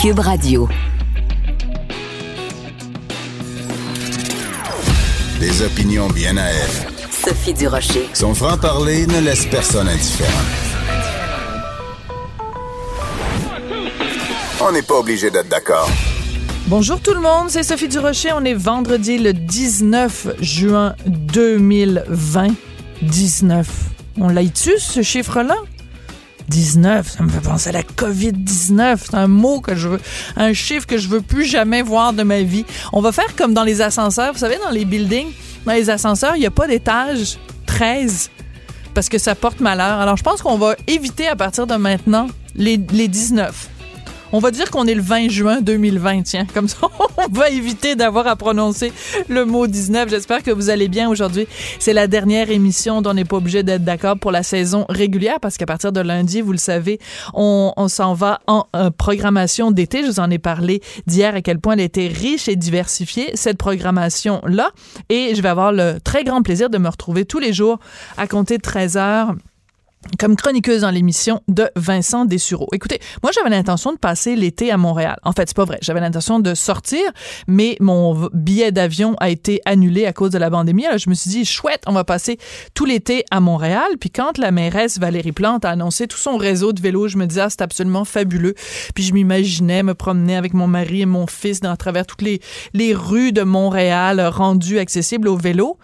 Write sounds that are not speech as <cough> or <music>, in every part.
Cube Radio. Des opinions bien à elle. Sophie Durocher. Son franc-parler ne laisse personne indifférent. On n'est pas obligé d'être d'accord. Bonjour tout le monde, c'est Sophie Durocher. On est vendredi le 19 juin 2020. 19. On l'a-tu, ce chiffre-là? 19, ça me fait penser à la COVID-19. C'est un mot que je veux, un chiffre que je veux plus jamais voir de ma vie. On va faire comme dans les ascenseurs. Vous savez, dans les buildings, dans les ascenseurs, il n'y a pas d'étage 13 parce que ça porte malheur. Alors, je pense qu'on va éviter à partir de maintenant les, les 19. On va dire qu'on est le 20 juin 2020, tiens. Comme ça, <laughs> on va éviter d'avoir à prononcer le mot 19. J'espère que vous allez bien aujourd'hui. C'est la dernière émission dont on n'est pas obligé d'être d'accord pour la saison régulière parce qu'à partir de lundi, vous le savez, on, s'en va en euh, programmation d'été. Je vous en ai parlé d'hier à quel point elle était riche et diversifiée, cette programmation-là. Et je vais avoir le très grand plaisir de me retrouver tous les jours à compter de 13 heures comme chroniqueuse dans l'émission de Vincent Dessureau. Écoutez, moi j'avais l'intention de passer l'été à Montréal. En fait, c'est pas vrai. J'avais l'intention de sortir, mais mon billet d'avion a été annulé à cause de la pandémie. Alors je me suis dit chouette, on va passer tout l'été à Montréal. Puis quand la mairesse Valérie Plante a annoncé tout son réseau de vélos, je me disais ah, c'est absolument fabuleux. Puis je m'imaginais me promener avec mon mari et mon fils dans à travers toutes les les rues de Montréal rendues accessibles au vélo.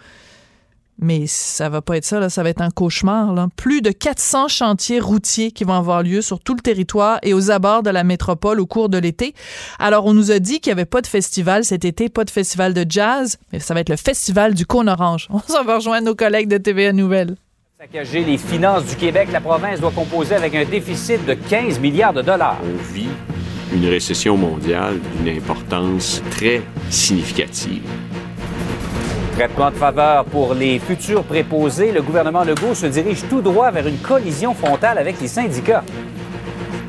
Mais ça va pas être ça, là, ça va être un cauchemar. Là. Plus de 400 chantiers routiers qui vont avoir lieu sur tout le territoire et aux abords de la métropole au cours de l'été. Alors, on nous a dit qu'il n'y avait pas de festival cet été, pas de festival de jazz, mais ça va être le festival du cône orange. <laughs> On s'en va rejoindre nos collègues de TVA Nouvelles. Saccager les finances du Québec, la province doit composer avec un déficit de 15 milliards de dollars. On vit une récession mondiale d'une importance très significative. Traitement de faveur pour les futurs préposés, le gouvernement Legault se dirige tout droit vers une collision frontale avec les syndicats.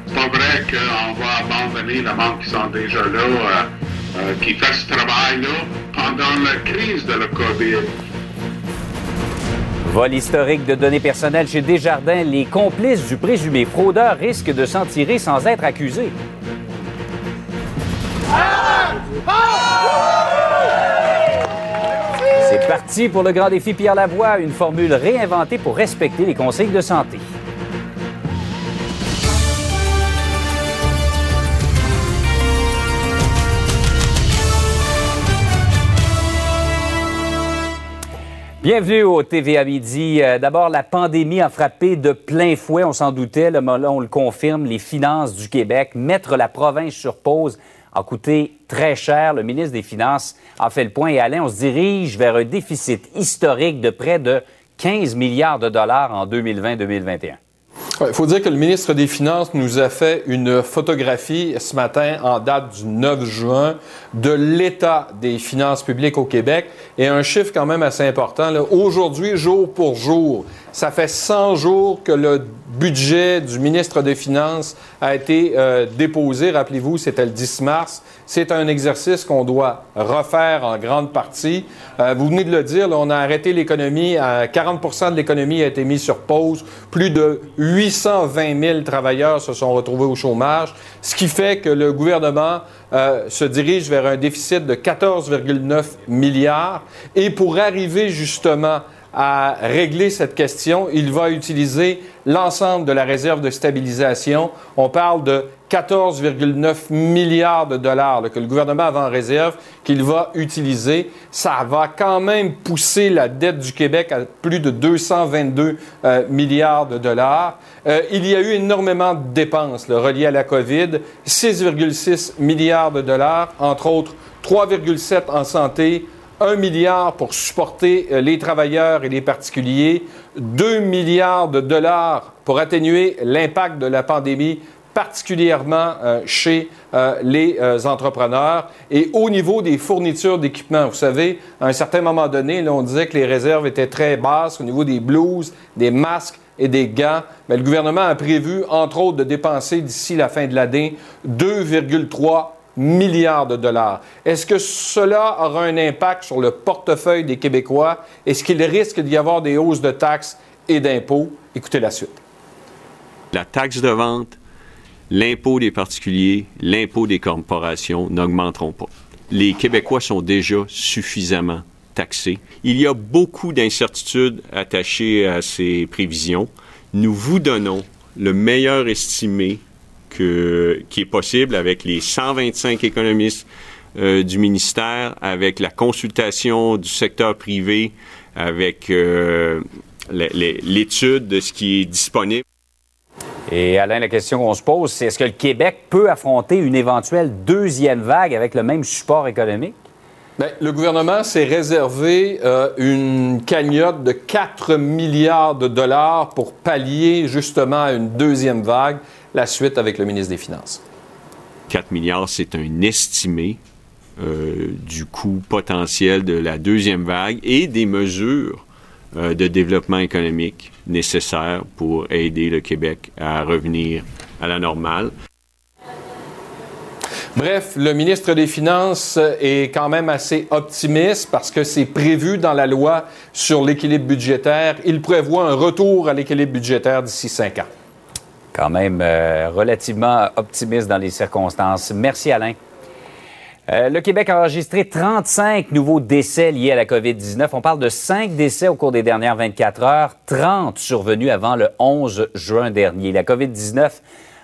C'est pas vrai qu'on va abandonner le monde qui sont déjà là, euh, euh, qui fait ce travail-là pendant la crise de la COVID. Vol historique de données personnelles chez Desjardins, les complices du présumé fraudeur risquent de s'en tirer sans être accusés. C'est parti pour le grand défi Pierre Lavoie, une formule réinventée pour respecter les conseils de santé. Bienvenue au TVA Midi. Euh, d'abord, la pandémie a frappé de plein fouet, on s'en doutait, là, on le confirme, les finances du Québec. Mettre la province sur pause a coûté très cher. Le ministre des Finances a fait le point et Alain, on se dirige vers un déficit historique de près de 15 milliards de dollars en 2020-2021. Il faut dire que le ministre des Finances nous a fait une photographie ce matin en date du 9 juin de l'état des finances publiques au Québec et un chiffre quand même assez important. Aujourd'hui, jour pour jour, ça fait 100 jours que le budget du ministre des Finances a été euh, déposé. Rappelez-vous, c'était le 10 mars. C'est un exercice qu'on doit refaire en grande partie. Euh, vous venez de le dire, on a arrêté l'économie. 40% de l'économie a été mise sur pause. Plus de 820 000 travailleurs se sont retrouvés au chômage, ce qui fait que le gouvernement euh, se dirige vers un déficit de 14,9 milliards. Et pour arriver justement à régler cette question, il va utiliser l'ensemble de la réserve de stabilisation. On parle de 14,9 milliards de dollars que le gouvernement avait en réserve qu'il va utiliser. Ça va quand même pousser la dette du Québec à plus de 222 euh, milliards de dollars. Euh, il y a eu énormément de dépenses reliées à la COVID, 6,6 milliards de dollars, entre autres 3,7 en santé, 1 milliard pour supporter euh, les travailleurs et les particuliers, 2 milliards de dollars pour atténuer l'impact de la pandémie particulièrement euh, chez euh, les entrepreneurs. Et au niveau des fournitures d'équipement, vous savez, à un certain moment donné, là, on disait que les réserves étaient très basses au niveau des blouses, des masques et des gants. Mais le gouvernement a prévu, entre autres, de dépenser d'ici la fin de l'année 2,3 milliards de dollars. Est-ce que cela aura un impact sur le portefeuille des Québécois? Est-ce qu'il risque d'y avoir des hausses de taxes et d'impôts? Écoutez la suite. La taxe de vente l'impôt des particuliers, l'impôt des corporations n'augmenteront pas. Les Québécois sont déjà suffisamment taxés. Il y a beaucoup d'incertitudes attachées à ces prévisions. Nous vous donnons le meilleur estimé que, qui est possible avec les 125 économistes euh, du ministère, avec la consultation du secteur privé, avec euh, l'étude de ce qui est disponible. Et Alain, la question qu'on se pose, c'est est-ce que le Québec peut affronter une éventuelle deuxième vague avec le même support économique? Bien, le gouvernement s'est réservé euh, une cagnotte de 4 milliards de dollars pour pallier justement à une deuxième vague, la suite avec le ministre des Finances. 4 milliards, c'est un estimé euh, du coût potentiel de la deuxième vague et des mesures euh, de développement économique nécessaires pour aider le Québec à revenir à la normale. Bref, le ministre des Finances est quand même assez optimiste parce que c'est prévu dans la loi sur l'équilibre budgétaire. Il prévoit un retour à l'équilibre budgétaire d'ici cinq ans. Quand même euh, relativement optimiste dans les circonstances. Merci Alain. Euh, le Québec a enregistré 35 nouveaux décès liés à la COVID-19. On parle de 5 décès au cours des dernières 24 heures, 30 survenus avant le 11 juin dernier. La COVID-19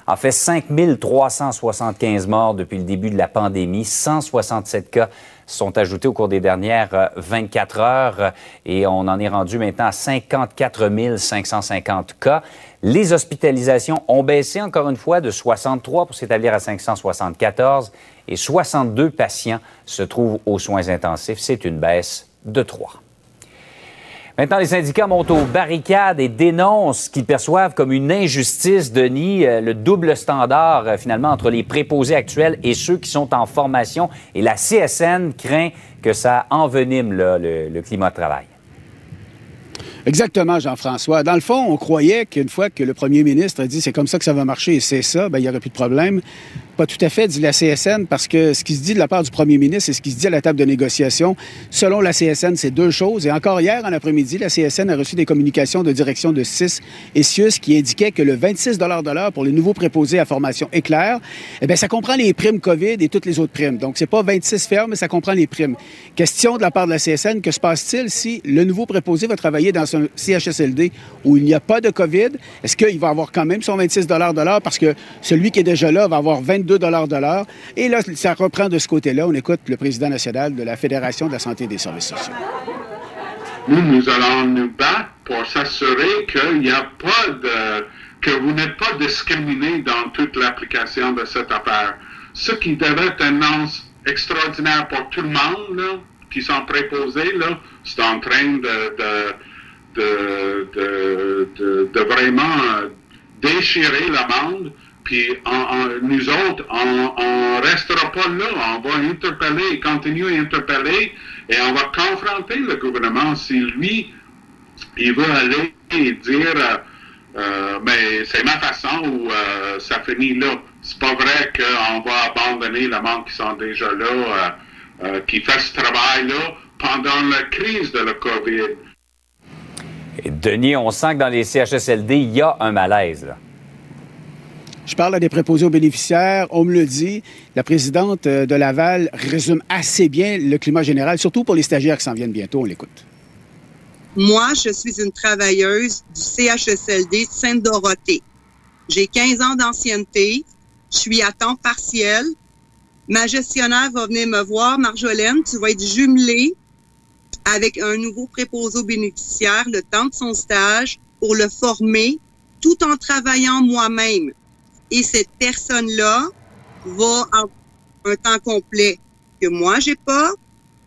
a fait 5 375 morts depuis le début de la pandémie. 167 cas sont ajoutés au cours des dernières 24 euh, heures et on en est rendu maintenant à 54 550 cas. Les hospitalisations ont baissé encore une fois de 63 pour s'établir à 574 et 62 patients se trouvent aux soins intensifs. C'est une baisse de 3. Maintenant, les syndicats montent aux barricades et dénoncent ce qu'ils perçoivent comme une injustice, Denis, euh, le double standard euh, finalement entre les préposés actuels et ceux qui sont en formation. Et la CSN craint que ça envenime le, le climat de travail. Exactement, Jean-François. Dans le fond, on croyait qu'une fois que le premier ministre a dit c'est comme ça que ça va marcher et c'est ça, ben, il n'y aurait plus de problème. Pas tout à fait, dit la CSN, parce que ce qui se dit de la part du premier ministre et ce qui se dit à la table de négociation, selon la CSN, c'est deux choses. Et encore hier, en après-midi, la CSN a reçu des communications de direction de CIS et CIUS qui indiquaient que le 26 de l'heure pour les nouveaux préposés à formation éclair, eh bien, ça comprend les primes COVID et toutes les autres primes. Donc, c'est pas 26 fermes, mais ça comprend les primes. Question de la part de la CSN, que se passe-t-il si le nouveau préposé va travailler dans un CHSLD où il n'y a pas de COVID? Est-ce qu'il va avoir quand même son 26 de l'heure parce que celui qui est déjà là va avoir 20 2 de l'heure. Et là, ça reprend de ce côté-là. On écoute le président national de la Fédération de la santé et des services sociaux. Nous, nous allons nous battre pour s'assurer qu'il n'y a pas de que vous n'êtes pas discriminé dans toute l'application de cette affaire. Ce qui devait être un annonce extraordinaire pour tout le monde qui sont préposés, c'est en train de, de, de, vraiment déchirer la bande. Puis nous autres, on ne restera pas là. On va interpeller, continuer à interpeller et on va confronter le gouvernement si lui, il veut aller et dire euh, euh mais c'est ma façon ou euh, ça finit là. C'est pas vrai qu'on va abandonner le monde qui sont déjà là, euh, qui fait ce travail-là pendant la crise de la COVID. Denis, on sent que dans les CHSLD, il y a un malaise. Là. Je parle à des préposés aux bénéficiaires. On me le dit. La présidente euh, de Laval résume assez bien le climat général, surtout pour les stagiaires qui s'en viennent bientôt. On l'écoute. Moi, je suis une travailleuse du CHSLD Sainte-Dorothée. J'ai 15 ans d'ancienneté. Je suis à temps partiel. Ma gestionnaire va venir me voir. Marjolaine, tu vas être jumelée avec un nouveau préposé aux bénéficiaires le temps de son stage pour le former tout en travaillant moi-même et cette personne-là va avoir un temps complet que moi j'ai pas.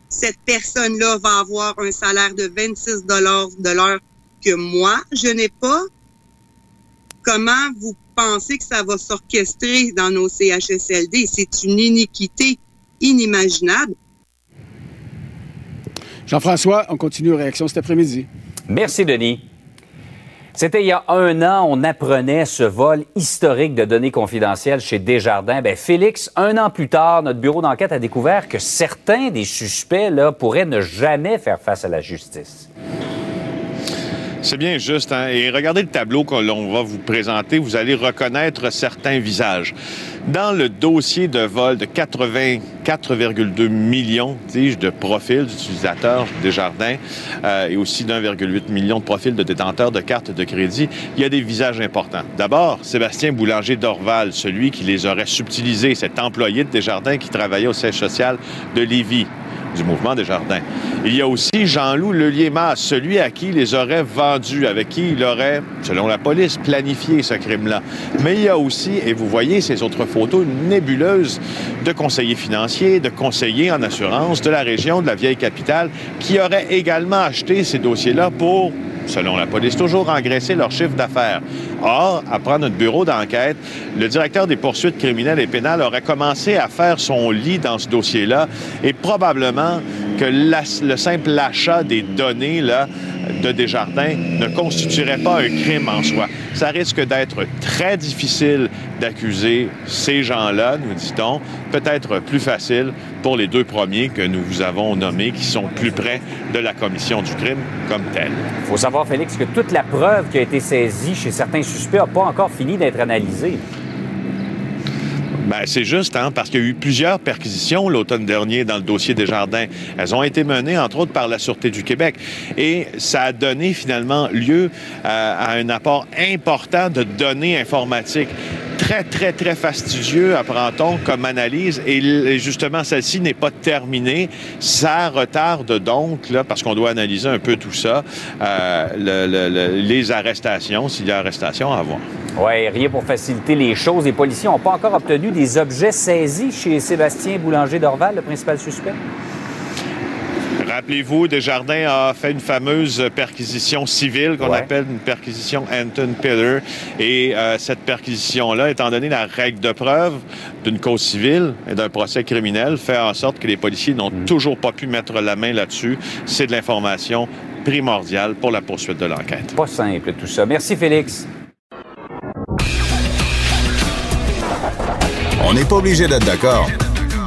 Cette personne-là va avoir un salaire de 26 dollars de l'heure que moi je n'ai pas. Comment vous pensez que ça va s'orchestrer dans nos CHSLD C'est une iniquité inimaginable. Jean-François, on continue aux réactions cet après-midi. Merci, Denis. C'était il y a un an, on apprenait ce vol historique de données confidentielles chez Desjardins. Ben, Félix, un an plus tard, notre bureau d'enquête a découvert que certains des suspects pourraient ne jamais faire face à la justice. C'est bien juste. Hein? Et regardez le tableau que l'on va vous présenter. Vous allez reconnaître certains visages. Dans le dossier de vol de 84,2 millions, dis-je, de profils d'utilisateurs des jardins euh, et aussi d'1,8 million de profils de détenteurs de cartes de crédit, il y a des visages importants. D'abord, Sébastien Boulanger d'Orval, celui qui les aurait subtilisés, cet employé de Desjardins qui travaillait au siège social de Lévis du mouvement des jardins. Il y a aussi Jean-Loup Lelier-Mas, celui à qui il les aurait vendus, avec qui il aurait, selon la police, planifié ce crime-là. Mais il y a aussi, et vous voyez ces autres photos, une nébuleuse de conseillers financiers, de conseillers en assurance de la région de la vieille capitale qui auraient également acheté ces dossiers-là pour selon la police, toujours engraisser leur chiffre d'affaires. Or, après notre bureau d'enquête, le directeur des poursuites criminelles et pénales aurait commencé à faire son lit dans ce dossier-là et probablement que le simple achat des données de Desjardins ne constituerait pas un crime en soi. Ça risque d'être très difficile d'accuser ces gens-là, nous dit-on, peut-être plus facile pour les deux premiers que nous vous avons nommés, qui sont plus près de la commission du crime comme tel. Il faut savoir, Félix, que toute la preuve qui a été saisie chez certains suspects n'a pas encore fini d'être analysée. Ben, c'est juste, hein, parce qu'il y a eu plusieurs perquisitions l'automne dernier dans le dossier des jardins. Elles ont été menées, entre autres, par la Sûreté du Québec. Et ça a donné finalement lieu à, à un apport important de données informatiques très, très, très fastidieux, apprend-on, comme analyse. Et justement, celle-ci n'est pas terminée. Ça retarde donc, là, parce qu'on doit analyser un peu tout ça, euh, le, les arrestations, s'il y a arrestation à avoir. Oui, rien pour faciliter les choses. Les policiers n'ont pas encore obtenu des objets saisis chez Sébastien Boulanger d'Orval, le principal suspect? Rappelez-vous, Desjardins a fait une fameuse perquisition civile qu'on appelle une perquisition Anton Pillar. Et euh, cette perquisition-là, étant donné la règle de preuve d'une cause civile et d'un procès criminel, fait en sorte que les policiers n'ont mm. toujours pas pu mettre la main là-dessus. C'est de l'information primordiale pour la poursuite de l'enquête. Pas simple tout ça. Merci, Félix. On n'est pas obligé d'être d'accord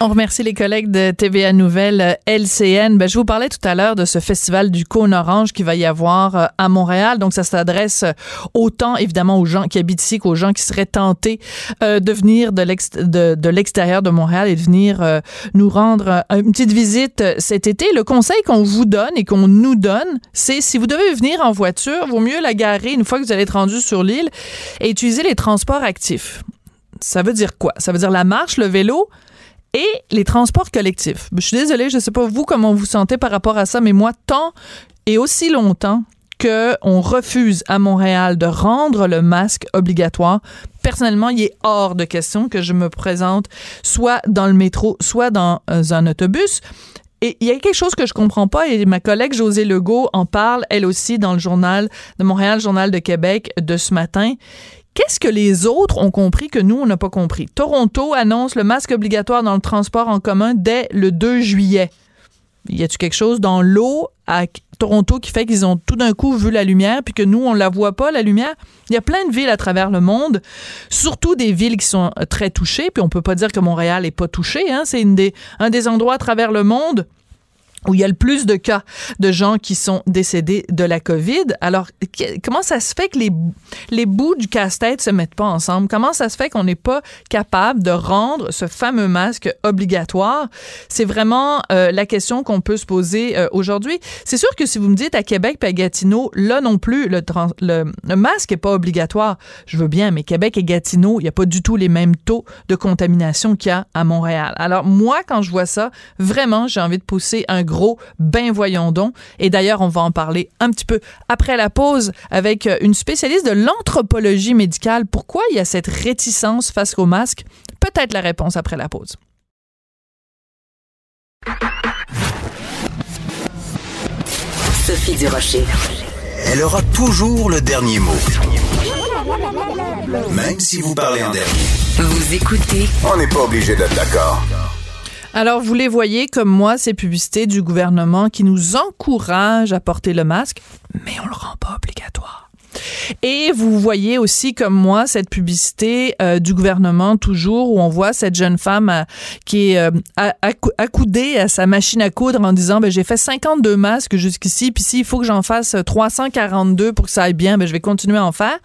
On remercie les collègues de TVA Nouvelle euh, LCN. Ben, je vous parlais tout à l'heure de ce festival du cône orange qui va y avoir euh, à Montréal. Donc, ça s'adresse euh, autant, évidemment, aux gens qui habitent ici qu'aux gens qui seraient tentés de venir de l'extérieur de, Montréal et de venir nous rendre une petite visite cet été. Le conseil qu'on vous donne et qu'on nous donne, c'est si vous devez venir en voiture, vaut mieux la garer une fois que vous allez être rendu sur l'île et utiliser les transports actifs. Ça veut dire quoi? Ça veut dire la marche, le vélo et les transports collectifs. Je suis désolée, je ne sais pas vous comment vous sentez par rapport à ça, mais moi, tant et aussi longtemps qu'on refuse à Montréal de rendre le masque obligatoire, personnellement, il est hors de question que je me présente soit dans le métro, soit dans euh, un autobus. Et il y a quelque chose que je comprends pas et ma collègue José Legault en parle elle aussi dans le journal de Montréal, journal de Québec de ce matin. Qu'est-ce que les autres ont compris que nous, on n'a pas compris? Toronto annonce le masque obligatoire dans le transport en commun dès le 2 juillet. Y a-tu quelque chose dans l'eau à Toronto qui fait qu'ils ont tout d'un coup vu la lumière puis que nous, on la voit pas, la lumière? Il y a plein de villes à travers le monde, surtout des villes qui sont euh, très touchées, puis on peut pas dire que Montréal est pas touché, hein? C'est un des endroits à travers le monde où il y a le plus de cas de gens qui sont décédés de la COVID. Alors, comment ça se fait que les, les bouts du casse-tête se mettent pas ensemble? Comment ça se fait qu'on n'est pas capable de rendre ce fameux masque obligatoire? C'est vraiment euh, la question qu'on peut se poser euh, aujourd'hui. C'est sûr que si vous me dites à Québec et à Gatineau, là non plus, le, masque est pas obligatoire. Je veux bien, mais Québec et Gatineau, il n'y a pas du tout les mêmes taux de contamination qu'il y a à Montréal. Alors, moi, quand je vois ça, vraiment, j'ai envie de pousser un gros ben voyons donc. Et d'ailleurs, on va en parler un petit peu après la pause avec euh, une spécialiste de l'anthropologie médicale. Pourquoi il y a cette réticence face au masque? Peut-être la réponse après la pause. Sophie Durocher. Elle aura toujours le dernier mot. Même si vous parlez en dernier. Vous écoutez. On n'est pas obligé d'être d'accord. Alors, vous les voyez comme moi, ces publicités du gouvernement qui nous encouragent à porter le masque, mais on le rend pas obligatoire. Et vous voyez aussi, comme moi, cette publicité euh, du gouvernement, toujours, où on voit cette jeune femme euh, qui est euh, accoudée à sa machine à coudre en disant, ben, j'ai fait 52 masques jusqu'ici, puis s'il faut que j'en fasse 342 pour que ça aille bien, ben, je vais continuer à en faire.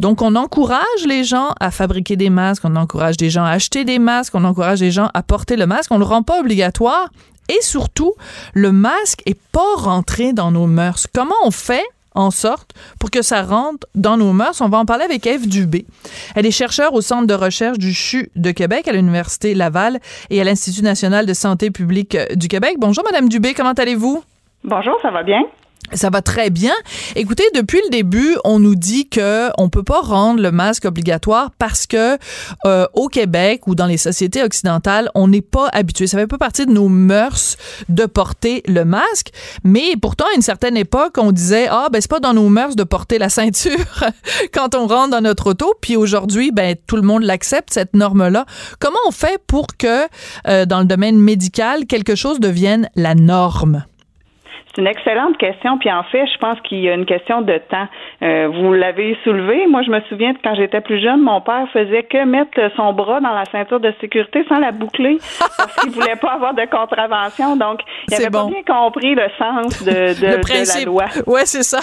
Donc, on encourage les gens à fabriquer des masques, on encourage des gens à acheter des masques, on encourage les gens à porter le masque, on le rend pas obligatoire. Et surtout, le masque est pas rentré dans nos mœurs. Comment on fait en sorte pour que ça rentre dans nos mœurs? On va en parler avec Eve Dubé. Elle est chercheure au Centre de recherche du CHU de Québec à l'Université Laval et à l'Institut national de santé publique du Québec. Bonjour, Madame Dubé, comment allez-vous? Bonjour, ça va bien? Ça va très bien. Écoutez, depuis le début, on nous dit que on peut pas rendre le masque obligatoire parce que euh, au Québec ou dans les sociétés occidentales, on n'est pas habitué. Ça fait pas partie de nos mœurs de porter le masque. Mais pourtant, à une certaine époque, on disait ah ben c'est pas dans nos mœurs de porter la <laughs> ceinture quand on rentre dans notre auto. Puis aujourd'hui, ben tout le monde l'accepte cette norme-là. Comment on fait pour que euh, dans le domaine médical quelque chose devienne la norme? C'est une excellente question. Puis en fait, je pense qu'il y a une question de temps. Euh, vous l'avez soulevé. Moi, je me souviens que quand j'étais plus jeune, mon père faisait que mettre son bras dans la ceinture de sécurité sans la boucler <laughs> parce qu'il voulait pas avoir de contravention. Donc, il avait pas bien compris le sens de, <laughs> de, de la loi. Ouais, c'est ça.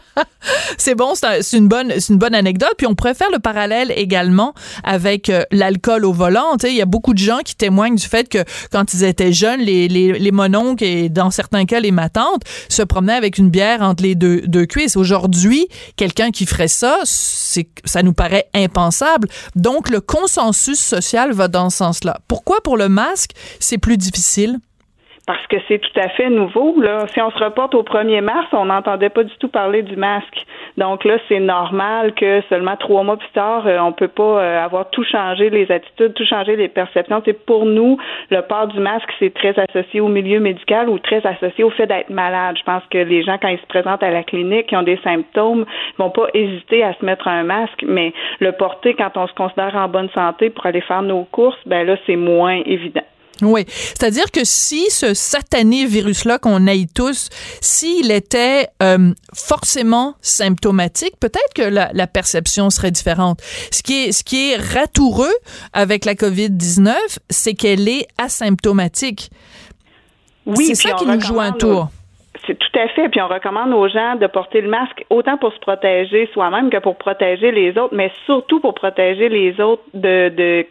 <laughs> c'est bon, c'est une bonne, c'est une bonne anecdote. Puis on pourrait faire le parallèle également avec euh, l'alcool au volant. Il y a beaucoup de gens qui témoignent du fait que quand ils étaient jeunes, les, les, les mononcles et dans certains cas les ma tante, se promenait avec une bière entre les deux, deux cuisses. Aujourd'hui, quelqu'un qui ferait ça, c'est, ça nous paraît impensable. Donc, le consensus social va dans ce sens-là. Pourquoi pour le masque, c'est plus difficile? Parce que c'est tout à fait nouveau. Là. Si on se reporte au 1er mars, on n'entendait pas du tout parler du masque. Donc là, c'est normal que seulement trois mois plus tard, euh, on peut pas euh, avoir tout changé les attitudes, tout changé les perceptions. C'est pour nous, le port du masque, c'est très associé au milieu médical ou très associé au fait d'être malade. Je pense que les gens, quand ils se présentent à la clinique, qui ont des symptômes, vont pas hésiter à se mettre un masque, mais le porter quand on se considère en bonne santé pour aller faire nos courses, ben là, c'est moins évident. Oui, c'est-à-dire que si ce satané virus-là qu'on aille tous, s'il était euh, forcément symptomatique, peut-être que la, la, perception serait différente. Ce qui est, ce qui est ratoureux avec la COVID-19, c'est qu'elle est asymptomatique. Oui, c'est ça qui nous joue un tour. Tout à fait. Puis on recommande aux gens de porter le masque autant pour se protéger soi-même que pour protéger les autres, mais surtout pour protéger les autres de, de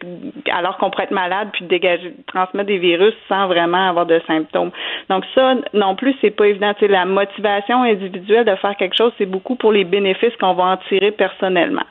alors qu'on pourrait être malade puis dégager, transmettre des virus sans vraiment avoir de symptômes. Donc ça non plus c'est pas évident. C'est la motivation individuelle de faire quelque chose, c'est beaucoup pour les bénéfices qu'on va en tirer personnellement.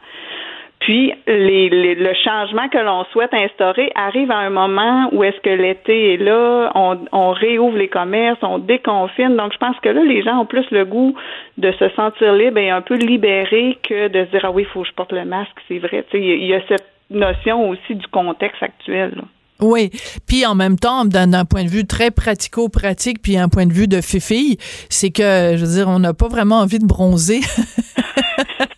Puis les, le changement que l'on souhaite instaurer arrive à un moment où est-ce que l'été est là, on, on, réouvre les commerces, on déconfine. Donc je pense que là, les gens ont plus le goût de se sentir libre et un peu libérés que de se dire ah oui, il faut que je porte le masque, c'est vrai. Il y a cette notion aussi du contexte actuel. Oui, puis en même temps, d'un point de vue très pratico-pratique, puis un point de vue de fifille, c'est que, je veux dire, on n'a pas vraiment envie de bronzer. <laughs>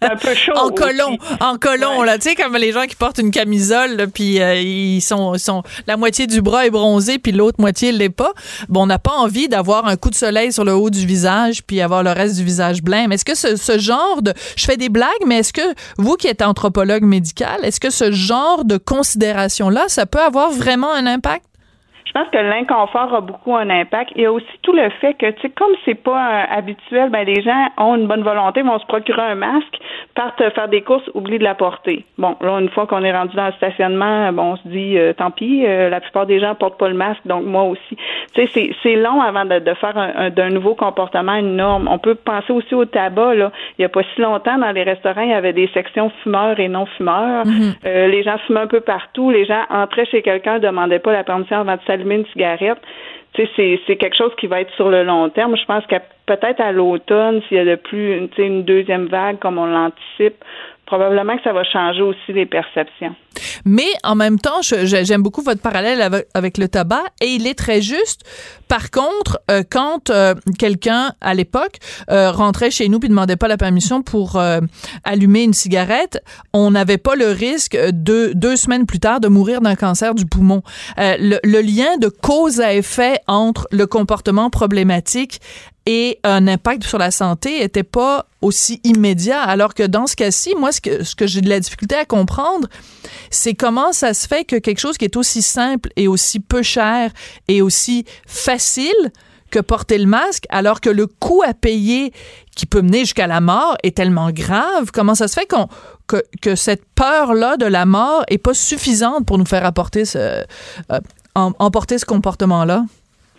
un peu chaud. en colon, en colon, là, tu sais, comme les gens qui portent une camisole, puis euh, ils sont, sont, la moitié du bras est bronzé, puis l'autre moitié l'est pas. Bon, on n'a pas envie d'avoir un coup de soleil sur le haut du visage, puis avoir le reste du visage blême. Est-ce que ce, ce genre de, je fais des blagues, mais est-ce que vous qui êtes anthropologue médical, est-ce que ce genre de considération-là, ça peut avoir vraiment un impact? Pense que l'inconfort a beaucoup un impact. Il y a aussi tout le fait que, tu sais, comme c'est pas euh, habituel, ben les gens ont une bonne volonté, vont se procurer un masque, partent faire des courses, oublient de la porter. Bon, là, une fois qu'on est rendu dans le stationnement, bon, on se dit, euh, tant pis, euh, la plupart des gens portent pas le masque, donc moi aussi. Tu sais, c'est long avant de, de faire un, d'un nouveau comportement une norme. On peut penser aussi au tabac. Là, il y a pas si longtemps dans les restaurants, il y avait des sections fumeurs et non fumeurs. Mm-hmm. les gens fumaient un peu partout. Les gens entraient chez quelqu'un, demandaient pas la permission avant de une cigarette. C'est, quelque chose qui va être sur le long terme. Je pense que peut-être à l'automne, s'il y a de plus une deuxième vague comme on l'anticipe, probablement que ça va changer aussi les perceptions. Mais en même temps, j'aime beaucoup votre parallèle avec, le tabac et il est très juste. Par contre, euh, quand euh, quelqu'un à l'époque euh, rentrait chez nous puis demandait pas la permission pour allumer une cigarette, on n'avait pas le risque de deux semaines plus tard de mourir d'un cancer du poumon. Le, le lien de cause à effet entre le comportement problématique et un impact sur la santé était pas aussi immédiat. Alors que dans ce cas-ci, moi, ce que, j'ai de la difficulté à comprendre, c'est comment ça se fait que quelque chose qui est aussi simple et aussi peu cher et aussi facile que porter le masque, alors que le coût à payer qui peut mener jusqu'à la mort est tellement grave. Comment ça se fait qu'on que, que cette peur-là de la mort est pas suffisante pour nous faire apporter ce, euh, emporter ce comportement-là?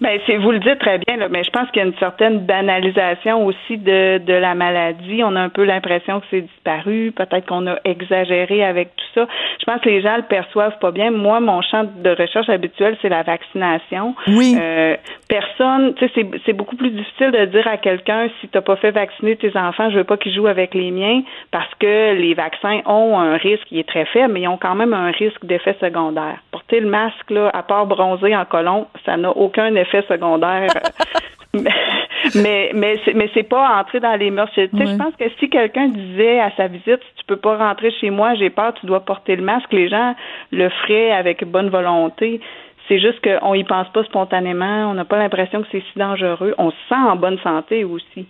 Ben, c'est vous le dites très bien, là, mais je pense qu'il y a une certaine banalisation aussi de, de la maladie. On a un peu l'impression que c'est disparu. Peut-être qu'on a exagéré avec tout ça. Je pense que les gens le perçoivent pas bien. Moi, mon champ de recherche habituel, c'est la vaccination. Oui. Euh, personne, tu sais, c'est, c'est beaucoup plus difficile de dire à quelqu'un si t'as pas fait vacciner tes enfants, je veux pas qu'ils jouent avec les miens, parce que les vaccins ont un risque qui est très faible, mais ils ont quand même un risque d'effet secondaire. Porter le masque, là, à part bronzer en colon, ça n'a aucun effet effets secondaires. <laughs> mais mais c'est, mais c'est pas entrer dans les mœurs. Tu sais, Je pense que si quelqu'un disait à sa visite, tu peux pas rentrer chez moi, j'ai peur, tu dois porter le masque, les gens le feraient avec bonne volonté. C'est juste qu'on y pense pas spontanément, on n'a pas l'impression que c'est si dangereux. On se sent en bonne santé aussi.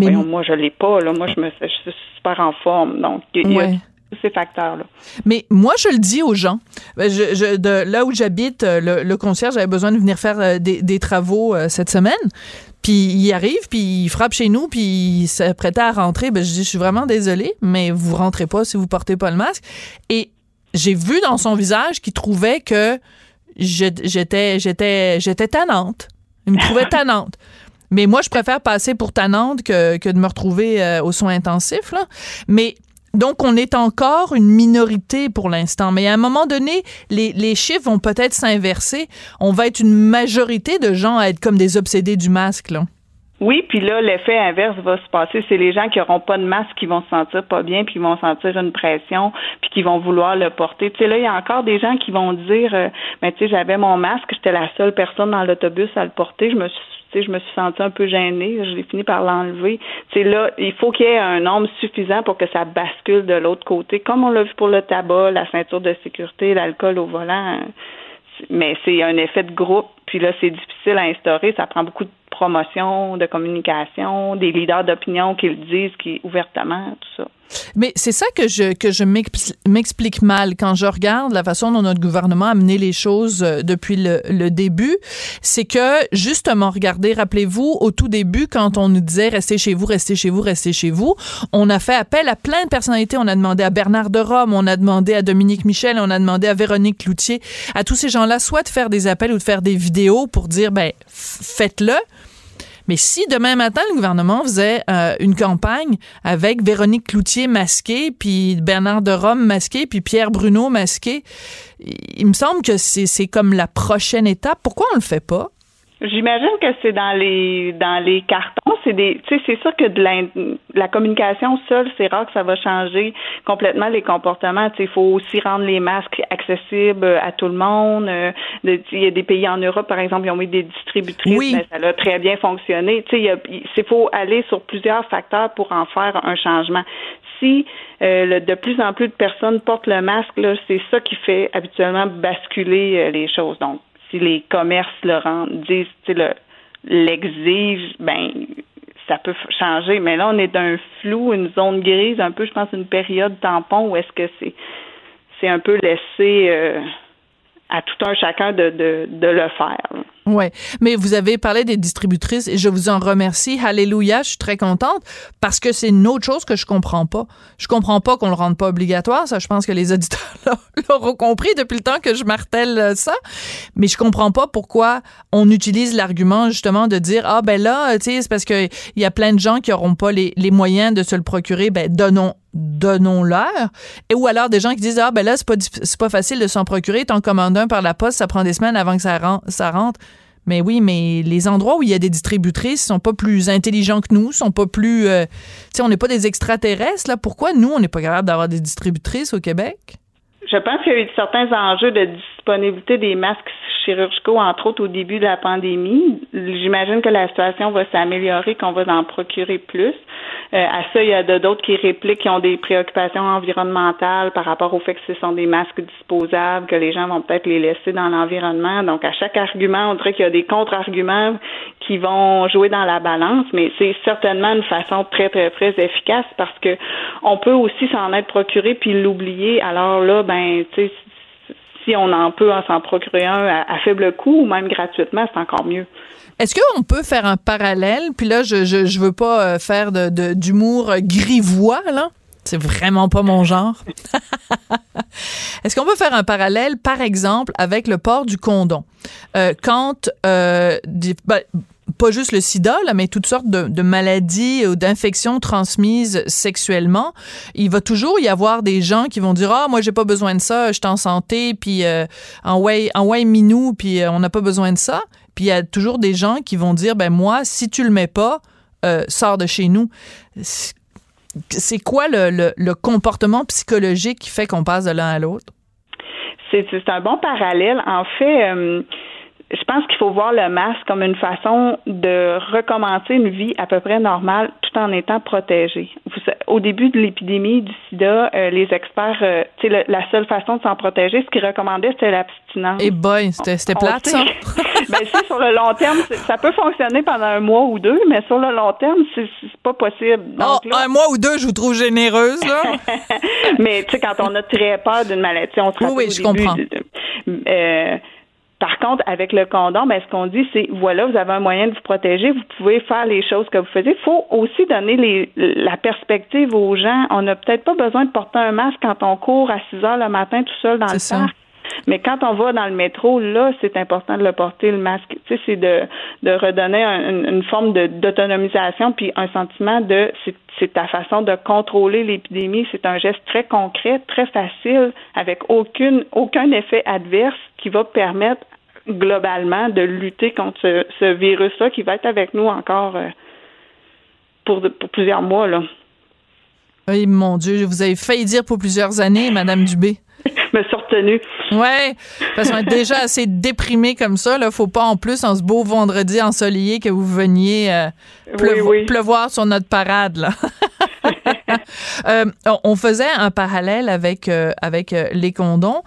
mais moi, je l'ai pas. Là. Moi, je me je suis super en forme. Donc, il y a, ces facteurs-là. Mais moi, je le dis aux gens. Je, de, là où j'habite, euh, le, concierge avait besoin de venir faire euh, des, travaux euh, cette semaine. Puis il arrive, puis il frappe chez nous, puis il s'apprêtait à rentrer. Ben, je dis, je suis vraiment désolée, mais vous rentrez pas si vous portez pas le masque. Et j'ai vu dans son visage qu'il trouvait que j'étais, j'étais, j'étais tannante. Il me trouvait <laughs> tannante. Mais moi, je préfère passer pour tannante que, que de me retrouver aux soins intensifs. Là. Mais donc, on est encore une minorité pour l'instant. Mais à un moment donné, les, les chiffres vont peut-être s'inverser. On va être une majorité de gens à être comme des obsédés du masque, là. Oui, puis là, l'effet inverse va se passer. C'est les gens qui n'auront pas de masque qui vont se sentir pas bien, puis qui vont sentir une pression, puis qui vont vouloir le porter. Tu sais, là, il y a encore des gens qui vont dire, euh, ben, tu sais, j'avais mon masque, j'étais la seule personne dans l'autobus à le porter, je me suis je me suis sentie un peu gênée. Je l'ai fini par l'enlever. C'est là, il faut qu'il y ait un nombre suffisant pour que ça bascule de l'autre côté, comme on l'a vu pour le tabac, la ceinture de sécurité, l'alcool au volant. Mais c'est un effet de groupe. Puis là, c'est difficile à instaurer. Ça prend beaucoup de promotion, de communication, des leaders d'opinion qui le disent qui ouvertement, tout ça. Mais c'est ça que je, que je m'explique mal quand je regarde la façon dont notre gouvernement a mené les choses euh, depuis le, début. C'est que, justement, regardez, rappelez-vous, au tout début, quand on nous disait restez chez vous, restez chez vous, restez chez vous, on a fait appel à plein de personnalités. On a demandé à Bernard de Rome, on a demandé à Dominique Michel, on a demandé à Véronique Cloutier, à tous ces gens-là, soit de faire des appels ou de faire des vidéos pour dire, ben, faites-le. Mais si demain matin, le gouvernement faisait euh, une campagne avec Véronique Cloutier masquée, puis Bernard de Rome masqué, puis Pierre Bruno masqué, il me semble que c'est comme la prochaine étape. Pourquoi on le fait pas? J'imagine que c'est dans les dans les cartons. C'est des, tu sais, c'est sûr que de la, la communication seule, c'est rare que ça va changer complètement les comportements. Tu sais, il faut aussi rendre les masques accessibles à tout le monde. Euh, il y a des pays en Europe, par exemple, ils ont mis des distributrices, oui. mais ça a très bien fonctionné. Tu sais, il faut aller sur plusieurs facteurs pour en faire un changement. Si euh, de plus en plus de personnes portent le masque, là, c'est ça qui fait habituellement basculer euh, les choses. Donc si les commerces le rendent, disent, le, l'exigent, ben, ça peut changer. Mais là, on est dans un flou, une zone grise, un peu, je pense, une période tampon où est-ce que c'est, c'est un peu laissé euh, à tout un chacun de, de, de le faire. Oui, mais vous avez parlé des distributrices et je vous en remercie. Alléluia, je suis très contente parce que c'est une autre chose que je comprends pas. Je comprends pas qu'on le rende pas obligatoire, ça je pense que les auditeurs <laughs> l'auront compris depuis le temps que je martèle euh, ça, mais je comprends pas pourquoi on utilise l'argument justement de dire ah ben là, tu sais, c'est parce que il y a plein de gens qui auront pas les, les moyens de se le procurer, ben donnons donnons-leur. Et ou alors des gens qui disent ah ben là c'est pas c'est pas facile de s'en procurer, t'en commandes un par la poste, ça prend des semaines avant que ça rentre, ça rentre. Mais oui, mais les endroits où il y a des distributrices sont pas plus intelligents que nous, sont pas plus. Euh, tu sais, on n'est pas des extraterrestres, là. Pourquoi nous, on n'est pas capable d'avoir des distributrices au Québec? Je pense qu'il y a eu certains enjeux de disponibilité des masques chirurgicaux, entre autres au début de la pandémie. J'imagine que la situation va s'améliorer, qu'on va en procurer plus. Euh, à ça, il y a d'autres qui répliquent, qui ont des préoccupations environnementales par rapport au fait que ce sont des masques disposables, que les gens vont peut-être les laisser dans l'environnement. Donc, à chaque argument, on dirait qu'il y a des contre-arguments qui vont jouer dans la balance, mais c'est certainement une façon très, très, très efficace parce que on peut aussi s'en être procuré puis l'oublier. Alors là, ben, tu sais, si on en peut s'en procurer un à, faible coût ou même gratuitement, c'est encore mieux. Est-ce qu'on peut faire un parallèle? Puis là, je, je, veux pas euh, faire de, d'humour grivois, là. C'est vraiment pas mon genre. <laughs> Est-ce qu'on peut faire un parallèle, par exemple, avec le port du condom? Euh, quand euh, ben, pas juste le sida, mais toutes sortes de, maladies ou d'infections transmises sexuellement, il va toujours y avoir des gens qui vont dire ah moi j'ai pas besoin de ça, je suis en santé, puis euh, en way en minou, puis on n'a pas besoin de ça. Puis il y a toujours des gens qui vont dire ben moi si tu le mets pas, sors de chez nous. C'est quoi le, le comportement psychologique qui fait qu'on passe de l'un à l'autre? C'est un bon parallèle. En fait, je pense qu'il faut voir le masque comme une façon de recommencer une vie à peu près normale tout en étant protégé. au début de l'épidémie du sida, euh, les experts, euh, tu sais, la seule façon de s'en protéger, ce qu'ils recommandaient, c'était l'abstinence. Et eh boy, c'était plate, ça. <laughs> ben, si, sur le long terme, ça peut fonctionner pendant un mois ou deux, mais sur le long terme, c'est pas possible. oh, un mois ou deux, je vous trouve généreuse, là. <laughs> mais, tu sais, quand on a très peur d'une maladie, on se Oui, oui, je comprends. Euh, par contre, avec le condom, ben, ce qu'on dit, c'est voilà, vous avez un moyen de vous protéger, vous pouvez faire les choses que vous faisiez. Il faut aussi donner les, la perspective aux gens. On n'a peut-être pas besoin de porter un masque quand on court à 6 heures le matin tout seul dans le parc. Mais quand on va dans le métro, là, c'est important de le porter, le masque. Tu sais, c'est de, de redonner une, forme d'autonomisation, puis un sentiment de c'est ta façon de contrôler l'épidémie. C'est un geste très concret, très facile, avec aucune, aucun effet adverse qui va permettre globalement de lutter contre ce, virus-là qui va être avec nous encore euh, pour, pour plusieurs mois. Là. Oui, mon Dieu, vous avez failli dire pour plusieurs années, Madame Dubé. <laughs> Je me suis retenue. Ouais, parce qu'on est déjà <laughs> assez déprimé comme ça. Là, faut pas en plus en ce beau vendredi ensoleillé que vous veniez euh, pleuvoir sur notre parade là. <laughs> <laughs> Euh, on faisait un parallèle avec euh, avec euh, les condoms,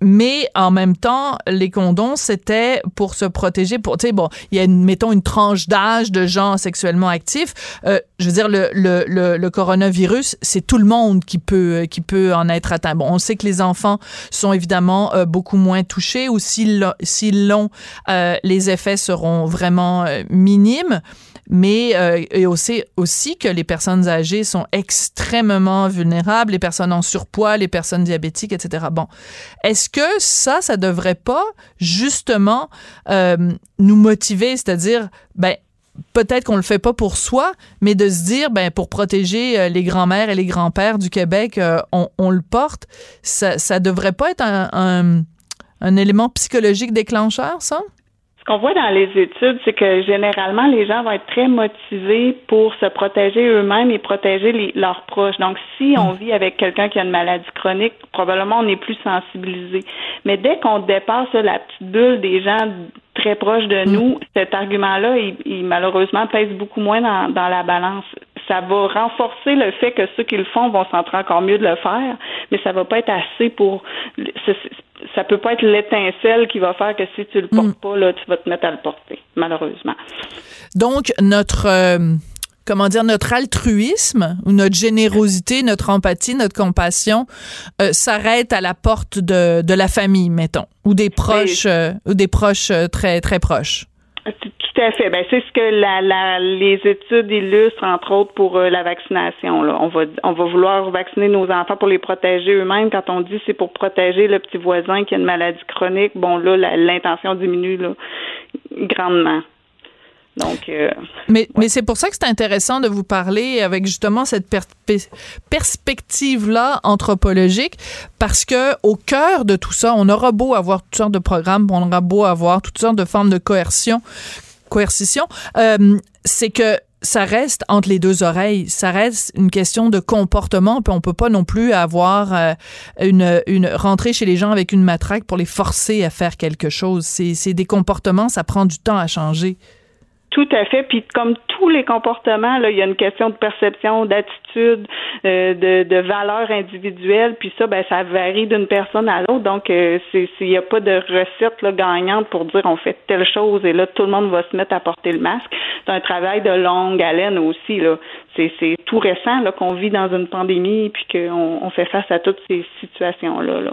mais en même temps, les condoms c'était pour se protéger. Pour tu sais bon, il y a mettons une tranche d'âge de gens sexuellement actifs. je veux dire le, le, le, coronavirus, c'est tout le monde qui peut qui peut en être atteint. Bon, on sait que les enfants sont évidemment beaucoup moins touchés ou s'ils l'ont, les effets seront vraiment minimes mais euh, et aussi, aussi que les personnes âgées sont extrêmement vulnérables, les personnes en surpoids, les personnes diabétiques, etc. Bon, est-ce que ça, ça devrait pas justement euh, nous motiver, c'est-à-dire, ben peut-être qu'on le fait pas pour soi, mais de se dire, ben pour protéger euh, les grands-mères et les grands-pères du Québec, euh, on, on, le porte. Ça, ça devrait pas être un, un, un élément psychologique déclencheur, ça? Qu'on voit dans les études, c'est que généralement, les gens vont être très motivés pour se protéger eux-mêmes et protéger leurs proches. Donc, si on mm. vit avec quelqu'un qui a une maladie chronique, probablement on est plus sensibilisé. Mais dès qu'on dépasse la petite bulle des gens très proches de mm. nous, cet argument-là, il, malheureusement pèse beaucoup moins dans, dans la balance ça va renforcer le fait que ceux qui le font vont sentir encore mieux de le faire, mais ça va pas être assez pour ça peut pas être l'étincelle qui va faire que si tu le portes mm. pas, là, tu vas te mettre à le porter, malheureusement. Donc, notre, euh, comment dire, notre altruisme ou notre générosité, notre empathie, notre compassion euh, s'arrête à la porte de, de la famille, mettons, ou des proches, euh, ou des proches très, très proches. Tout à fait. Ben, c'est ce que la, la, les études illustrent, entre autres, pour euh, la vaccination. Là. On, va, on va vouloir vacciner nos enfants pour les protéger eux-mêmes. Quand on dit c'est pour protéger le petit voisin qui a une maladie chronique, bon, là, l'intention diminue là, grandement. Donc, euh, mais, mais c'est pour ça que c'est intéressant de vous parler avec justement cette perspective-là anthropologique, parce que au cœur de tout ça, on aura beau avoir toutes sortes de programmes, on aura beau avoir toutes sortes de formes de coercion, coercition, euh, c'est que ça reste entre les deux oreilles. Ça reste une question de comportement. Puis on peut pas non plus avoir euh, une, une rentrer chez les gens avec une matraque pour les forcer à faire quelque chose. C'est des comportements, ça prend du temps à changer. Tout à fait. Puis comme tous les comportements, là, il y a une question de perception, d'attitude, euh, de, de valeur individuelle. Puis ça, ben, ça varie d'une personne à l'autre. Donc, euh, c'est il n'y a pas de recette là, gagnante pour dire on fait telle chose et là, tout le monde va se mettre à porter le masque. C'est un travail de longue haleine aussi. Là. C'est, c'est tout récent là, qu'on vit dans une pandémie puis qu'on on fait face à toutes ces situations-là. Là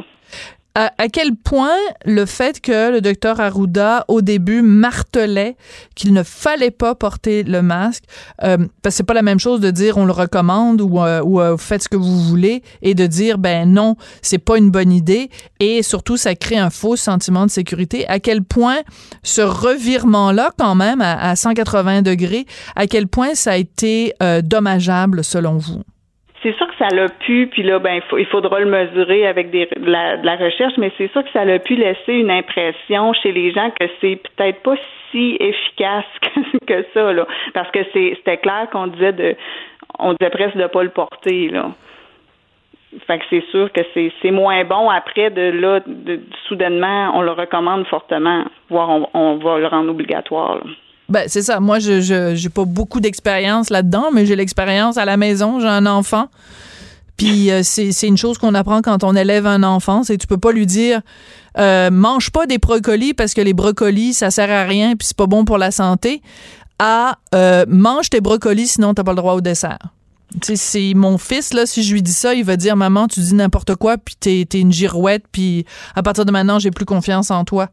à, quel point le fait que le docteur Arruda, au début, martelait qu'il ne fallait pas porter le masque, euh, parce que c'est pas la même chose de dire on le recommande ou, euh, ou euh, faites ce que vous voulez, et de dire ben non, c'est pas une bonne idée, et surtout ça crée un faux sentiment de sécurité. À quel point ce revirement-là, quand même, à, à 180 degrés, à quel point ça a été dommageable selon vous? C'est sûr que ça l'a pu, puis là, ben, il faudra le mesurer avec des, de, la, recherche, mais c'est sûr que ça l'a pu laisser une impression chez les gens que c'est peut-être pas si efficace <laughs> que, ça, là. Parce que c'était clair qu'on disait de on disait presque de pas le porter, là. Fait que c'est sûr que c'est moins bon après de là, de, soudainement, on le recommande fortement, voire on, on va le rendre obligatoire. Ben, c'est ça. Moi, je j'ai pas beaucoup d'expérience là-dedans, mais j'ai l'expérience à la maison. J'ai un enfant. Puis euh, c'est une chose qu'on apprend quand on élève un enfant, c'est tu peux pas lui dire euh, mange pas des brocolis parce que les brocolis ça sert à rien puis c'est pas bon pour la santé. À euh, mange tes brocolis sinon t'as pas le droit au dessert. C'est mon fils là, si je lui dis ça, il va dire maman tu dis n'importe quoi puis t'es es une girouette puis à partir de maintenant j'ai plus confiance en toi.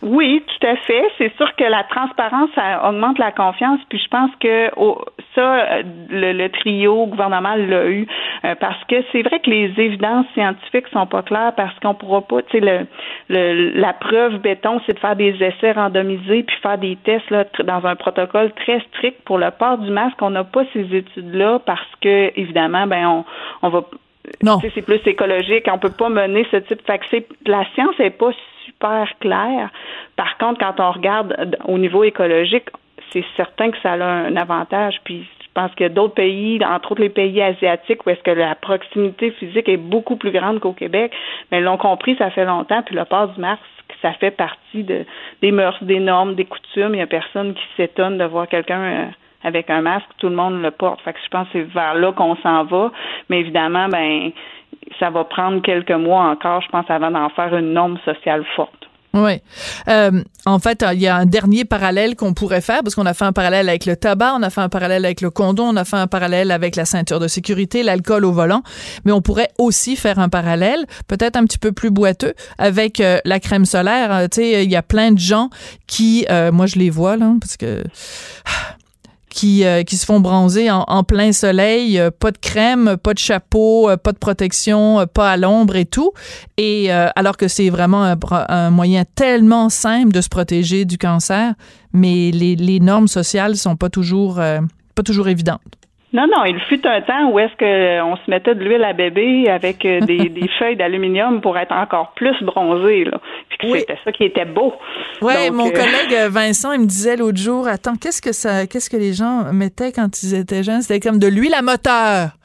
Oui, tout à fait. C'est sûr que la transparence ça augmente la confiance. Puis je pense que ça, le, trio gouvernemental l'a eu euh, parce que c'est vrai que les évidences scientifiques sont pas claires parce qu'on pourra pas. Tu sais, le, la preuve béton, c'est de faire des essais randomisés puis faire des tests là dans un protocole très strict pour le port du masque. On n'a pas ces études-là parce que évidemment, ben on, on va non. C'est plus écologique. On peut pas mener ce type. Fait que la science est pas super clair. Par contre, quand on regarde au niveau écologique, c'est certain que ça a un avantage. Puis je pense que d'autres pays, entre autres les pays asiatiques, où est-ce que la proximité physique est beaucoup plus grande qu'au Québec, mais l'ont compris, ça fait longtemps. Puis le port du masque, ça fait partie de, des mœurs, des normes, des coutumes. Il n'y a personne qui s'étonne de voir quelqu'un euh, avec un masque. Tout le monde le porte. Fait que je pense que c'est vers là qu'on s'en va. Mais évidemment, ben ça va prendre quelques mois encore, je pense, avant d'en faire une norme sociale forte. Oui. Euh, en fait, il y a un dernier parallèle qu'on pourrait faire, parce qu'on a fait un parallèle avec le tabac, on a fait un parallèle avec le condom, on a fait un parallèle avec la ceinture de sécurité, l'alcool au volant, mais on pourrait aussi faire un parallèle, peut-être un petit peu plus boiteux, avec euh, la crème solaire. Euh, tu sais, il y a plein de gens qui, moi je les vois là, parce que qui, euh, qui se font bronzer en, plein soleil, euh, pas de crème, pas de chapeau, euh, pas de protection, pas à l'ombre et tout. Et alors que c'est vraiment un, un, moyen tellement simple de se protéger du cancer, mais les, les normes sociales sont pas toujours pas toujours évidentes. Non, non, il fut un temps où est-ce qu'on se mettait de l'huile à bébé avec euh, des, <laughs> des feuilles d'aluminium pour être encore plus bronzé, là. Puis c'était ça qui était beau. Oui, mon euh, collègue euh, <laughs> Vincent, il me disait l'autre jour, attends, qu'est-ce que ça, qu'est-ce que les gens mettaient quand ils étaient jeunes? C'était comme de l'huile à moteur.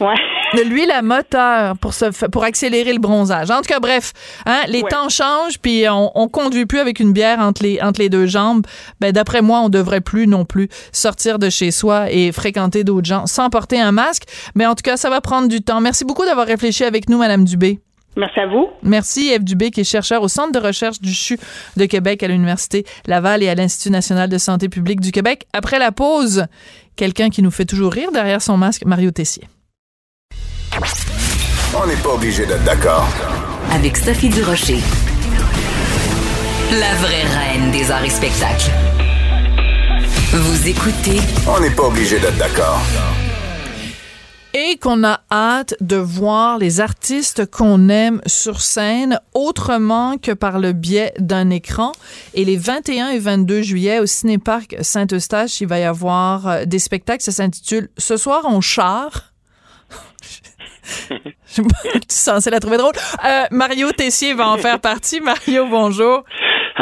Ouais. De l'huile à moteur pour se pour accélérer le bronzage. En tout cas, bref, hein, les temps changent, puis on, on conduit plus avec une bière entre les entre les deux jambes. Ben d'après moi, on devrait plus non plus sortir de chez soi et fréquenter d'autres gens sans porter un masque. Mais en tout cas, ça va prendre du temps. Merci beaucoup d'avoir réfléchi avec nous, Madame Dubé. Merci à vous. Merci, Eve Dubé, qui est chercheur au Centre de recherche du CHU de Québec à l'Université Laval et à l'Institut national de santé publique du Québec. Après la pause, quelqu'un qui nous fait toujours rire derrière son masque, Mario Tessier. On n'est pas obligé d'être d'accord. Avec Sophie Durocher. La vraie reine des arts et spectacles. Vous écoutez. On n'est pas obligé d'être d'accord. Et qu'on a hâte de voir les artistes qu'on aime sur scène autrement que par le biais d'un écran. Et les 21 et 22 juillet au Cinéparc Saint-Eustache, il va y avoir euh, des spectacles. Ça s'intitule Ce soir on char <laughs> tu censé la trouver drôle. Euh, Mario Tessier va en faire partie. Mario, bonjour.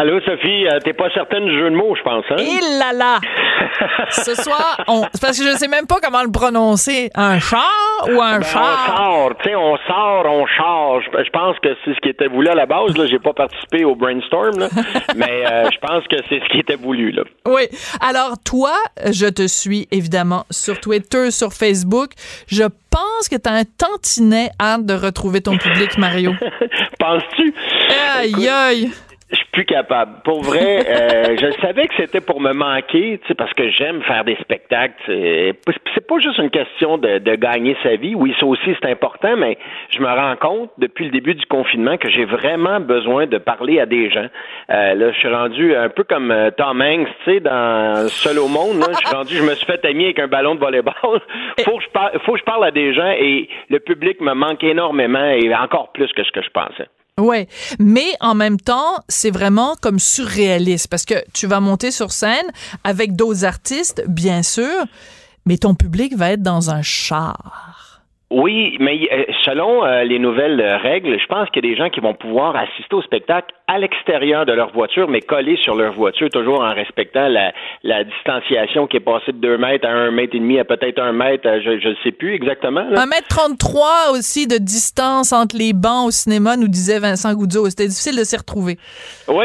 Allô, Sophie, euh, t'es pas certaine du jeu de mots, je pense, hein? Il là là! <laughs> Ce soir, on, parce que je sais même pas comment le prononcer. Un char ou un Ben, char? On sort, tu sais, on sort, on charge. Je pense que c'est ce qui était voulu à la base. Là, j'ai pas participé au brainstorm, là, <laughs> mais euh, je pense que c'est ce qui était voulu. Là. Oui. Alors, toi, je te suis évidemment sur Twitter, sur Facebook. Je pense que tu as un tantinet hâte de retrouver ton public, Mario. <laughs> Penses-tu? Aïe, aïe. Je suis plus capable. Pour vrai, <laughs> euh, je savais que c'était pour me manquer, tu sais, parce que j'aime faire des spectacles. C'est pas juste une question de, de gagner sa vie. Oui, ça aussi c'est important, mais je me rends compte depuis le début du confinement que j'ai vraiment besoin de parler à des gens. Euh, là, je suis rendu un peu comme euh, Tom Hanks, tu sais, dans Seul au monde. Là, je suis rendu, je me suis fait ami avec un ballon de volleyball. faut que je parle, faut que je parle à des gens et le public me manque énormément et encore plus que ce que je pensais. Ouais, mais en même temps, c'est vraiment comme surréaliste parce que tu vas monter sur scène avec d'autres artistes, bien sûr, mais ton public va être dans un char. Oui, mais euh, selon euh, les nouvelles euh, règles, je pense qu'il y a des gens qui vont pouvoir assister au spectacle à l'extérieur de leur voiture, mais collés sur leur voiture, toujours en respectant la, la distanciation qui est passée de 2 mètres à 1 mètre et demi à peut-être 1 mètre, à- je ne sais plus exactement. là. 1m33 aussi de distance entre les bancs au cinéma, nous disait Vincent Goudzot. C'était difficile de s'y retrouver. Oui,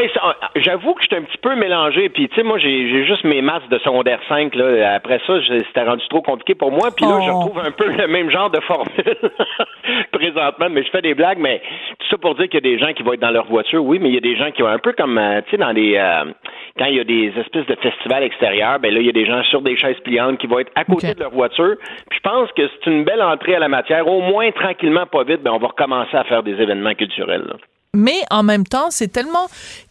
j'avoue que j'étais un petit peu mélangé. Puis, tu sais, moi, j'ai juste mes maths de secondaire 5. Là. Après ça, c'était rendu trop compliqué pour moi. Puis là, je Oh. retrouve un peu le même genre de formule <laughs> présentement. Mais je fais des blagues. Mais tout ça pour dire qu'il y a des gens qui vont être dans leur voiture, oui, mais il y a des gens qui vont un peu comme, euh, tu sais, dans les... euh, quand il y a des espèces de festivals extérieurs, ben là, il y a des gens sur des chaises pliantes qui vont être à côté de leur voiture. Puis je pense que c'est une belle entrée à la matière. Au moins, tranquillement, pas vite, ben on va recommencer à faire des événements culturels. là. Mais en même temps, c'est tellement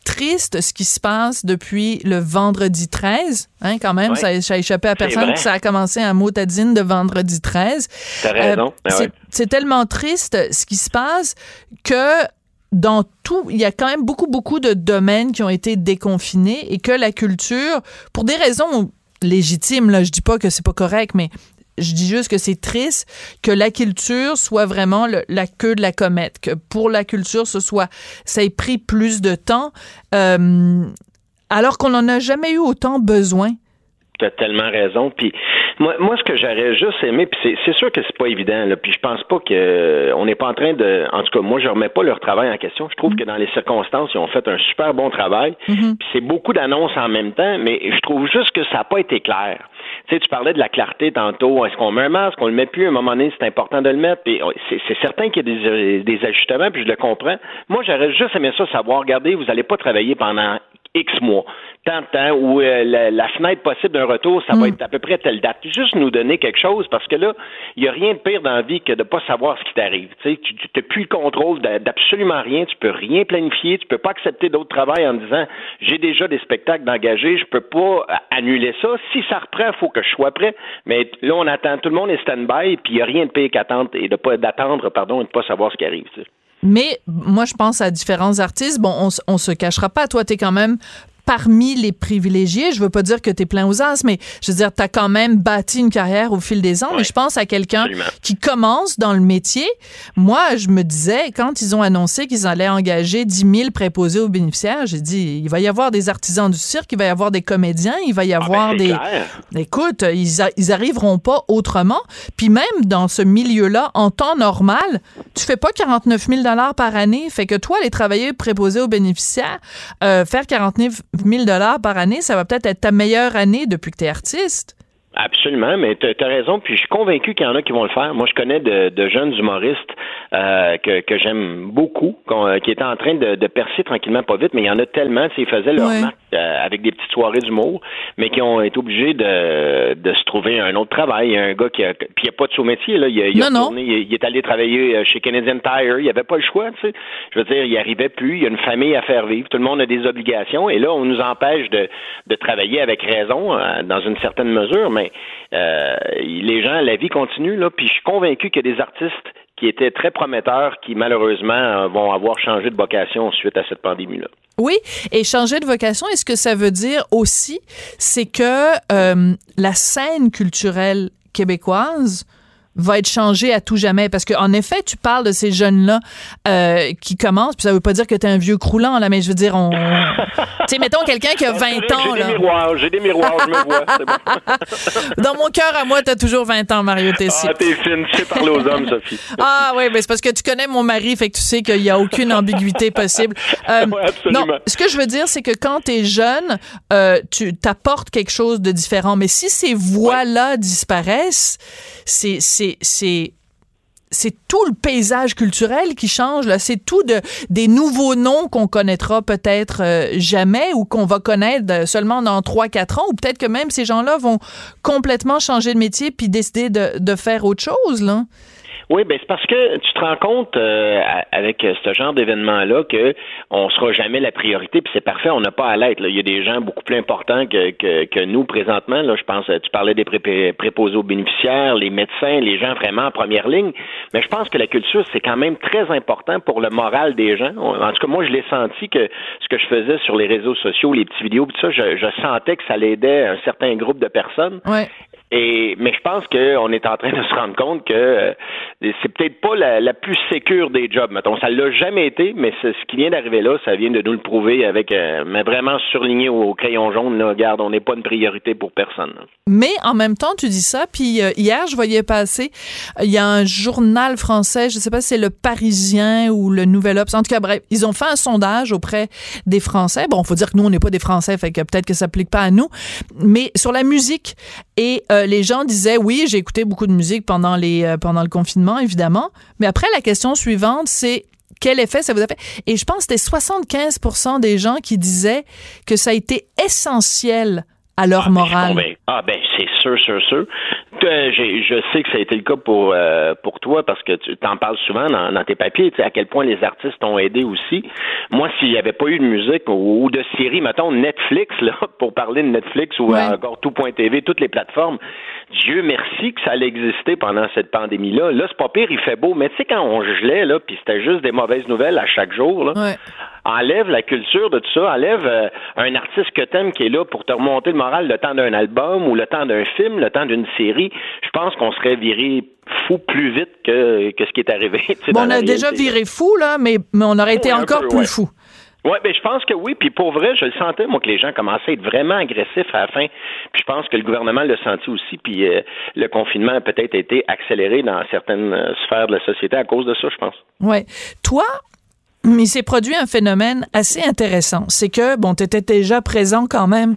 triste ce qui se passe depuis le vendredi 13. Hein, quand même, ça, ça a échappé à personne que ça a commencé un motadine de vendredi 13. T'as raison. Ben c'est ouais. c'est tellement triste ce qui se passe que dans tout, il y a quand même beaucoup, beaucoup de domaines qui ont été déconfinés et que la culture, pour des raisons légitimes, là, je dis pas que c'est pas correct, mais je dis juste que c'est triste que la culture soit vraiment la queue de la comète, que pour la culture, ce soit, ça ait pris plus de temps, euh, alors qu'on n'en a jamais eu autant besoin. T'as tellement raison. Puis moi, moi, ce que j'aurais juste aimé, puis c'est, sûr que c'est pas évident. Là, puis je pense pas que euh, on n'est pas en train de. En tout cas, moi, je remets pas leur travail en question. Je trouve que dans les circonstances, ils ont fait un super bon travail. Puis c'est beaucoup d'annonces en même temps, mais je trouve juste que ça n'a pas été clair. Tu sais, tu parlais de la clarté tantôt. Est-ce qu'on met un masque, on le met plus? À un moment donné, c'est important de le mettre. Puis c'est, c'est certain qu'il y a des, euh, des ajustements, puis je le comprends. Moi, j'aurais juste aimé ça savoir. Regardez, vous n'allez pas travailler pendant X mois. Tant de temps où euh, la, la fenêtre possible d'un retour, ça va être à peu près telle date. Juste nous donner quelque chose parce que là, il n'y a rien de pire dans la vie que de ne pas savoir ce qui t'arrive. Tu n'as plus le contrôle d'a- d'absolument rien. Tu peux rien planifier. Tu peux pas accepter d'autres travail en disant j'ai déjà des spectacles d'engager, je peux pas euh, annuler ça. Si ça reprend, il faut que je sois prêt. Mais là, on attend. Tout le monde est stand-by, puis il n'y a rien de pire qu'attendre et de pas d'attendre, pardon, et de pas savoir ce qui arrive. tu sais. Mais moi, je pense à différents artistes. Bon, on, on se cachera pas. Toi, t'es quand même parmi les privilégiés. Je veux pas dire que t'es plein aux as, mais je veux dire, t'as quand même bâti une carrière au fil des ans. Mais je pense à quelqu'un qui commence dans le métier. Moi, je me disais, quand ils ont annoncé qu'ils allaient engager 10 000 préposés aux bénéficiaires, j'ai dit, il va y avoir des artisans du cirque, il va y avoir des comédiens, il va y avoir c'est des... clair. Écoute, ils, a- ils arriveront pas autrement. Puis même dans ce milieu-là, en temps normal, tu fais pas 49 000 par année. Fait que toi, les travailleurs préposés aux bénéficiaires, euh, faire 49 000 par année, ça va peut-être être ta meilleure année depuis que tu es artiste. Absolument, mais tu as raison, puis je suis convaincu qu'il y en a qui vont le faire. Moi, je connais de, de jeunes humoristes euh, que, que j'aime beaucoup, euh, qui étaient en train de, de percer tranquillement, pas vite, mais il y en a tellement, tu sais, ils faisaient leur Ouais. marque euh, avec des petites soirées d'humour, mais qui ont été obligés de, de se trouver un autre travail. Il y a un gars qui a, puis il n'y a pas de sous-métier, là. Il, a- il a Non, non. retourné, il, est allé travailler euh, chez Canadian Tire. Il n'y avait pas le choix, tu sais. Je veux dire, il arrivait plus. Il y a une famille à faire vivre. Tout le monde a des obligations. Et là, on nous empêche de, de travailler avec raison, euh, dans une certaine mesure. Mais euh, les gens, la vie continue, là. Puis je suis convaincu qu'il y a des artistes qui étaient très prometteurs, qui malheureusement euh, vont avoir changé de vocation suite à cette pandémie-là. Oui, et changer de vocation, et ce que ça veut dire aussi, c'est que euh, la scène culturelle québécoise va être changé à tout jamais. Parce qu'en effet, tu parles de ces jeunes-là euh, qui commencent, puis ça veut pas dire que tu es un vieux croulant, là, mais je veux dire, on... <laughs> tu sais, mettons quelqu'un qui a 20 ans, J'ai des miroirs, j'ai des miroirs, je me vois. bon. <laughs> Dans mon cœur à moi, t'as toujours 20 ans, Mario Tessier. Ah, t'es fine, tu sais parler aux hommes, Sophie. Ah oui, mais c'est parce que tu connais mon mari, fait que tu sais qu'il n'y a aucune ambiguïté possible. <laughs> Euh, Ouais, absolument. non, ce que je veux dire, c'est que quand tu es jeune, euh, tu t'apportes quelque chose de différent. Mais si ces voix-là disparaissent, c'est c'est c'est tout le paysage culturel qui change c'est tout de des nouveaux noms qu'on connaîtra peut-être euh, jamais ou qu'on va connaître euh, seulement dans 3 4 ans ou peut-être que même ces gens-là vont complètement changer de métier puis décider de, de faire autre chose là. Oui, ben c'est parce que tu te rends compte euh, avec ce genre d'événement-là que on sera jamais la priorité, puis c'est parfait, on n'a pas à l'être. Il y a des gens beaucoup plus importants que, que, que nous présentement. Là, je pense, tu parlais des pré- préposés aux bénéficiaires, les médecins, les gens vraiment en première ligne. Mais je pense que la culture, c'est quand même très important pour le moral des gens. En tout cas, moi, je l'ai senti que ce que je faisais sur les réseaux sociaux, les petites vidéos, tout ça, je, je sentais que ça l'aidait un certain groupe de personnes. Ouais. Mais je pense qu'on est en train de <laughs> se rendre compte que euh, c'est peut-être pas la, plus sécure des jobs. Mettons, ça l'a jamais été, mais ce qui vient d'arriver là, ça vient de nous le prouver avec, euh, vraiment surligné au, crayon jaune. Là, regarde, on n'est pas une priorité pour personne. Mais en même temps, tu dis ça, puis euh, hier, je voyais passer, euh, il y a un journal français, je sais pas si c'est le Parisien ou le Nouvel Obs, en tout cas, bref, ils ont fait un sondage auprès des Français. Bon, faut dire que nous, on n'est pas des Français, fait que peut-être que ça s'applique pas à nous, mais sur la musique. Et euh, les gens disaient, oui, j'ai écouté beaucoup de musique pendant, les, euh, pendant le confinement, évidemment, mais après, la question suivante, c'est quel effet ça vous a fait? Et je pense que c'était 75 des gens qui disaient que ça a été essentiel à leur morale. Bon, ben, ah ben c'est sûr, sûr, sûr. Euh, je sais que ça a été le cas pour euh, pour toi parce que tu t'en parles souvent dans, dans tes papiers, tu sais, à quel point les artistes t'ont aidé aussi. Moi, s'il n'y avait pas eu de musique ou, ou de série, mettons Netflix, là, <laughs> pour parler de Netflix ou Ouais. euh, encore tout.tv, toutes les plateformes, Dieu merci que ça allait exister pendant cette pandémie-là. Là, c'est pas pire, il fait beau, mais tu sais, quand on gelait, là, puis c'était juste des mauvaises nouvelles à chaque jour, là, Ouais. enlève la culture de tout ça, enlève euh, un artiste que t'aimes qui est là pour te remonter le moral le temps d'un album ou le temps d'un film, le temps d'une série. Je pense qu'on serait viré fou plus vite que, que ce qui est arrivé. <laughs> Bon, on a déjà là. viré fou, là, mais, mais on aurait été Ouais, un encore peu, plus ouais. fou. Oui, ben je pense que oui. Puis pour vrai, je le sentais, moi, que les gens commençaient à être vraiment agressifs à la fin. Puis je pense que le gouvernement l'a senti aussi. Puis euh, le confinement a peut-être été accéléré dans certaines euh, sphères de la société à cause de ça, je pense. Ouais. Toi, il s'est produit un phénomène assez intéressant. C'est que, bon, tu étais déjà présent quand même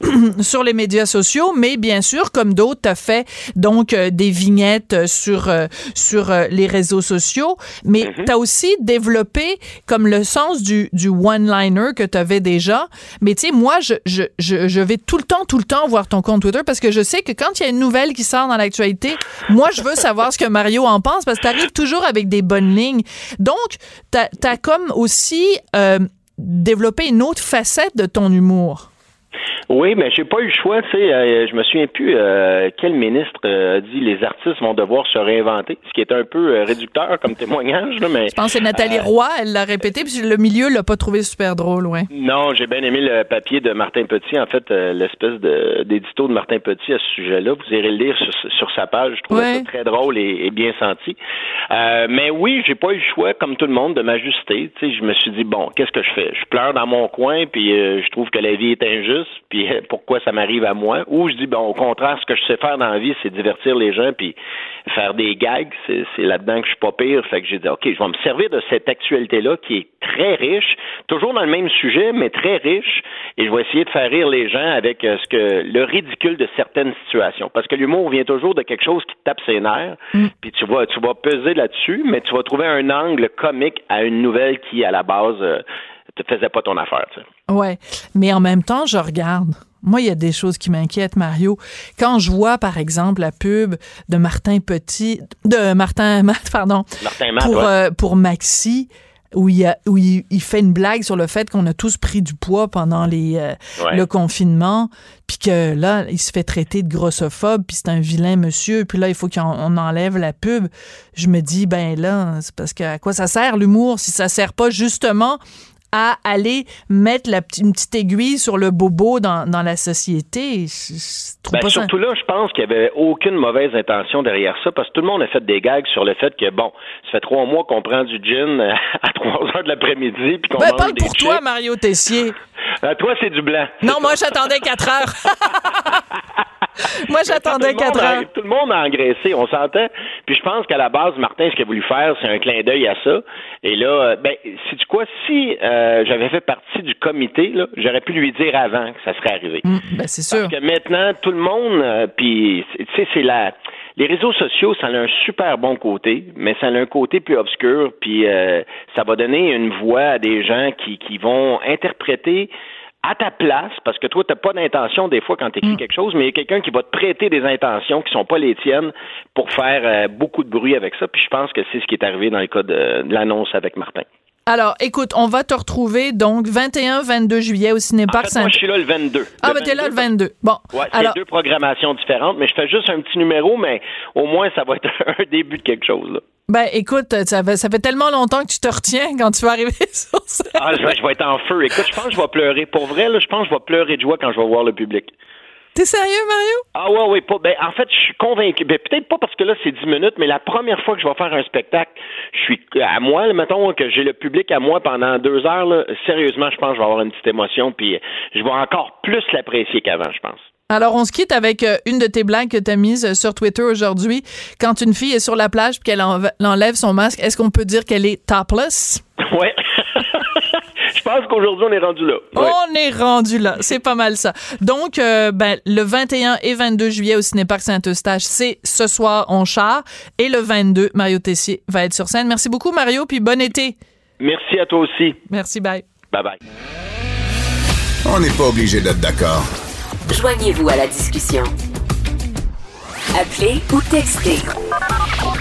<clears throat> sur les médias sociaux, mais bien sûr, comme d'autres, tu as fait donc euh, des vignettes euh, sur, euh, sur euh, les réseaux sociaux, mais tu as aussi développé comme le sens du, du one-liner que tu avais déjà. Mais tu sais, moi, je, je, je, je vais tout le temps, tout le temps voir ton compte Twitter parce que je sais que quand il y a une nouvelle qui sort dans l'actualité, moi, je veux savoir ce que Mario en pense parce que tu arrives toujours avec des bonnes lignes. Donc, tu as, comme aussi euh, développé une autre facette de ton humour? Oui, mais j'ai pas eu le choix, tu sais, euh, je me souviens plus euh, quel ministre euh, a dit les artistes vont devoir se réinventer, ce qui est un peu euh, réducteur comme témoignage, là, mais Je pense que c'est Nathalie Roy, elle l'a répété, puis le milieu l'a pas trouvé super drôle, ouais. Non, j'ai bien aimé le papier de Martin Petit. En fait, l'espèce d'édito de Martin Petit à ce sujet-là. Vous irez le lire sur, sur sa page. Je trouvais Ouais. ça très drôle et, et bien senti. Mais oui, j'ai pas eu le choix, comme tout le monde, de m'ajuster. Tu sais, je me suis dit bon, qu'est-ce que je fais? Je pleure dans mon coin, puis je trouve que la vie est injuste, puis euh, pourquoi ça m'arrive à moi? Ou je dis bon, au contraire, ce que je sais faire dans la vie, c'est divertir les gens, puis faire des gags. C'est c'est là-dedans que je suis pas pire. Fait que j'ai dit ok, je vais me servir de cette actualité-là qui est très riche, toujours dans le même sujet, mais très riche, et je vais essayer de faire rire les gens avec euh, ce que le ridicule de certaines situations. Parce que l'humour vient toujours de quelque chose qui te tape ses nerfs, puis tu vas, tu vas peser là-dessus, mais tu vas trouver un angle comique à une nouvelle qui, à la base, euh, te faisait pas ton affaire. tu sais. Ouais, mais en même temps, je regarde. Moi, il y a des choses qui m'inquiètent, Mario. Quand je vois, par exemple, la pub de Martin Petit, de Martin <laughs> Matt, pardon, Martin Matt, pour, ouais. euh, pour Maxi, où, il, y a, où il, il fait une blague sur le fait qu'on a tous pris du poids pendant les, euh, Ouais. le confinement, puis que là, il se fait traiter de grossophobe, puis c'est un vilain monsieur, puis là, il faut qu'on on enlève la pub. Je me dis, ben là, c'est parce que à quoi ça sert l'humour si ça sert pas justement à aller mettre la, une petite aiguille sur le bobo dans, dans la société. Je, ben, surtout là, je pense qu'il n'y avait aucune mauvaise intention derrière ça, parce que tout le monde a fait des gags sur le fait que, bon, ça fait trois mois qu'on prend du gin <laughs> à trois heures de l'après-midi, puis qu'on ben, mange parle des pour toi, Mario Tessier. Euh, toi, c'est du blanc. Non, moi, j'attendais quatre heures. <laughs> <laughs> Moi, j'attendais quatre heures. tout le monde a engraissé, on s'entend. Puis je pense qu'à la base, Martin, ce qu'il a voulu faire, c'est un clin d'œil à ça. Et là, euh, ben, si tu quoi, si euh, j'avais fait partie du comité, j'aurais pu lui dire avant que ça serait arrivé. Mm, ben, c'est sûr. Parce que maintenant, tout le monde, euh, puis tu sais, c'est la les réseaux sociaux, ça a un super bon côté, mais ça a un côté plus obscur, puis ça va donner une voix à des gens qui, qui vont interpréter à ta place, parce que toi, tu n'as pas d'intention des fois quand tu écris Mm. quelque chose, mais il y a quelqu'un qui va te prêter des intentions qui sont pas les tiennes pour faire euh, beaucoup de bruit avec ça. Puis je pense que c'est ce qui est arrivé dans le cas de, de l'annonce avec Martin. Alors, écoute, on va te retrouver donc 21-22 juillet au En Cinéparc fait, Saint... moi, je suis là le 22. Ah, ben t'es là le 22. 22. Bon, Ouais, c'est alors, deux programmations différentes, mais je fais juste un petit numéro, mais au moins, ça va être <laughs> un début de quelque chose. Là. ben écoute, ça fait, ça fait tellement longtemps que tu te retiens quand tu vas arriver <laughs> sur scène. Ah, je vais, je vais être en feu. Écoute, je pense que je vais pleurer. Pour vrai, là, je pense que je vais pleurer de joie quand je vais voir le public. T'es sérieux, Mario? Ah ouais, oui, pas. Ben, en fait, je suis convaincu. Ben, peut-être pas parce que là, c'est 10 minutes, mais la première fois que je vais faire un spectacle, je suis à moi, là, mettons que j'ai le public à moi pendant deux heures, là, sérieusement, je pense que je vais avoir une petite émotion, puis je vais encore plus l'apprécier qu'avant, je pense. Alors, on se quitte avec euh, une de tes blagues que tu as mise euh, sur Twitter aujourd'hui. Quand une fille est sur la plage et qu'elle enlève son masque, est-ce qu'on peut dire qu'elle est topless? <laughs> Ouais. Je pense qu'aujourd'hui, on est rendu là. Ouais. On est rendu là. C'est pas mal ça. Donc, euh, ben, le 21 et 22 juillet au Cinéparc Saint-Eustache, c'est ce soir en char. Et le 22, Mario Tessier va être sur scène. Merci beaucoup, Mario, puis bon été. Merci à toi aussi. Merci, bye. Bye bye. On n'est pas obligé d'être d'accord. Joignez-vous à la discussion. Appelez ou textez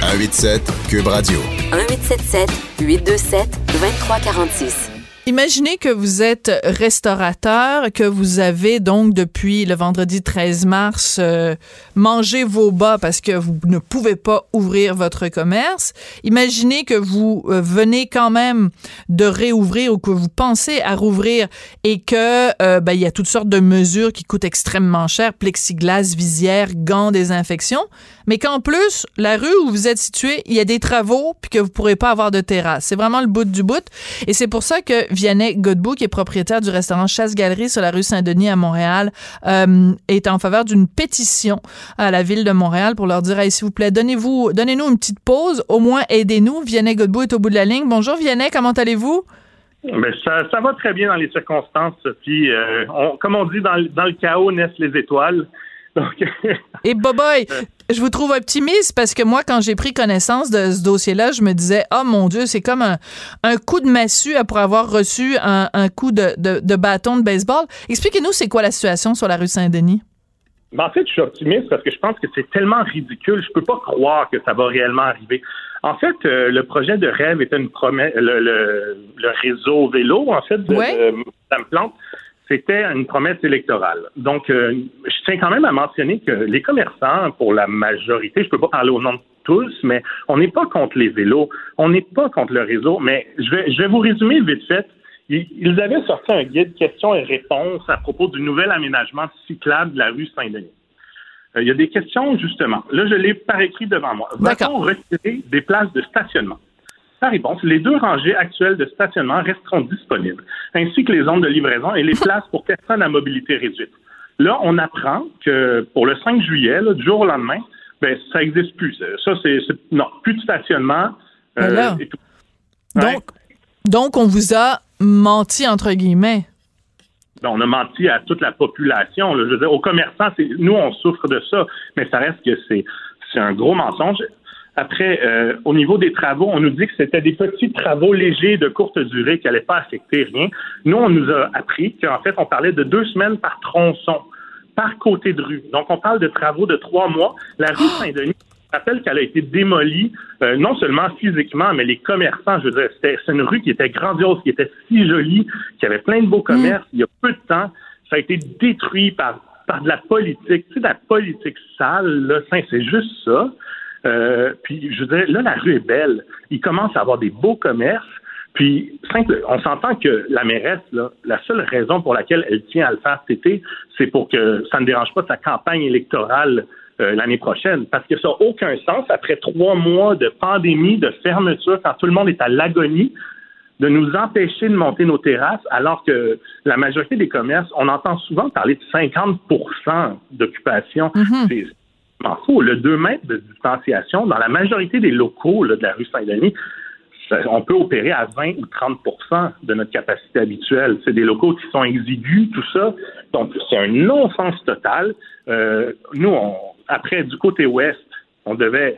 187 Cube Radio. 1877 827 2346. Imaginez que vous êtes restaurateur, que vous avez donc depuis le vendredi 13 mars euh, mangé vos bas parce que vous ne pouvez pas ouvrir votre commerce. Imaginez que vous euh, venez quand même de réouvrir ou que vous pensez à rouvrir et que euh, ben, il y a toutes sortes de mesures qui coûtent extrêmement cher, plexiglas, visière, gants, désinfection, mais qu'en plus la rue où vous êtes situé, il y a des travaux puis que vous pourrez pas avoir de terrasse. C'est vraiment le bout du bout et c'est pour ça que Vianney Godbout, qui est propriétaire du restaurant Chasse-Galerie sur la rue Saint-Denis à Montréal, euh, est en faveur d'une pétition à la ville de Montréal pour leur dire, hey, s'il vous plaît, donnez-vous, donnez-nous une petite pause, au moins aidez-nous. Vianney Godbout est au bout de la ligne. Bonjour Vianney, comment allez-vous? Ben, ça, va très bien dans les circonstances, Sophie. Euh, comme on dit, dans, dans le chaos naissent les étoiles. Donc, <laughs> Et Boboy, je vous trouve optimiste parce que moi, quand j'ai pris connaissance de ce dossier-là, je me disais, oh mon Dieu, c'est comme un, un coup de massue après avoir reçu un, un coup de, de- de bâton de baseball. Expliquez-nous, c'est quoi la situation sur la rue Saint-Denis? ben, en fait, je suis optimiste parce que je pense que c'est tellement ridicule. Je peux pas croire que ça va réellement arriver. En fait, euh, le projet de rêve était une promesse. Le, le- le réseau vélo, en fait, de, Ouais. de Plante, c'était une promesse électorale. Donc, euh, je tiens quand même à mentionner que les commerçants, pour la majorité, je peux pas parler au nom de tous, mais on n'est pas contre les vélos, on n'est pas contre le réseau, mais je vais, je vais vous résumer vite fait. Ils ils avaient sorti un guide questions et réponses à propos du nouvel aménagement cyclable de la rue Saint-Denis. Euh, Il y a des questions, justement. Là, je l'ai par écrit devant moi. Va-t-on retirer des places de stationnement? Sa réponse, les deux rangées actuelles de stationnement resteront disponibles, ainsi que les zones de livraison et les <laughs> places pour personnes à mobilité réduite. Là, on apprend que pour le 5 juillet, là, du jour au lendemain, ben, ça n'existe plus. Ça, c'est, non, plus de stationnement. euh, Ben là. et tout. Donc, donc, on vous a menti, entre guillemets. Ben, on a menti à toute la population. là. Je veux dire, aux commerçants, nous, on souffre de ça, mais ça reste que c'est un gros mensonge. Après, euh, au niveau des travaux, on nous dit que c'était des petits travaux légers de courte durée qui n'allaient pas affecter rien. Nous, on nous a appris qu'en fait, on parlait de deux semaines par tronçon, par côté de rue. Donc, on parle de travaux de trois mois. La rue Saint-Denis, je rappelle qu'elle a été démolie, euh, non seulement physiquement, mais les commerçants, je veux dire, c'est une rue qui était grandiose, qui était si jolie, qui avait plein de beaux commerces. Il y a peu de temps, ça a été détruit par, par de la politique. Tu sais, de la politique sale, là, c'est juste ça. Euh, puis, je veux dire, là, la rue est belle. Il commence à avoir des beaux commerces. Puis, simple, on s'entend que la mairesse, là, la seule raison pour laquelle elle tient à le faire cet été, c'est pour que ça ne dérange pas sa campagne électorale euh, l'année prochaine. Parce que ça n'a aucun sens, après trois mois de pandémie, de fermeture, quand tout le monde est à l'agonie, de nous empêcher de monter nos terrasses, alors que la majorité des commerces, on entend souvent parler de 50% d'occupation. C'est faux. Le 2 mètres de distanciation, dans la majorité des locaux de la rue Saint-Denis, on peut opérer à 20 ou 30% de notre capacité habituelle. C'est des locaux qui sont exigus, tout ça. Donc, c'est un non-sens total. Euh, nous, après, du côté ouest, on devait,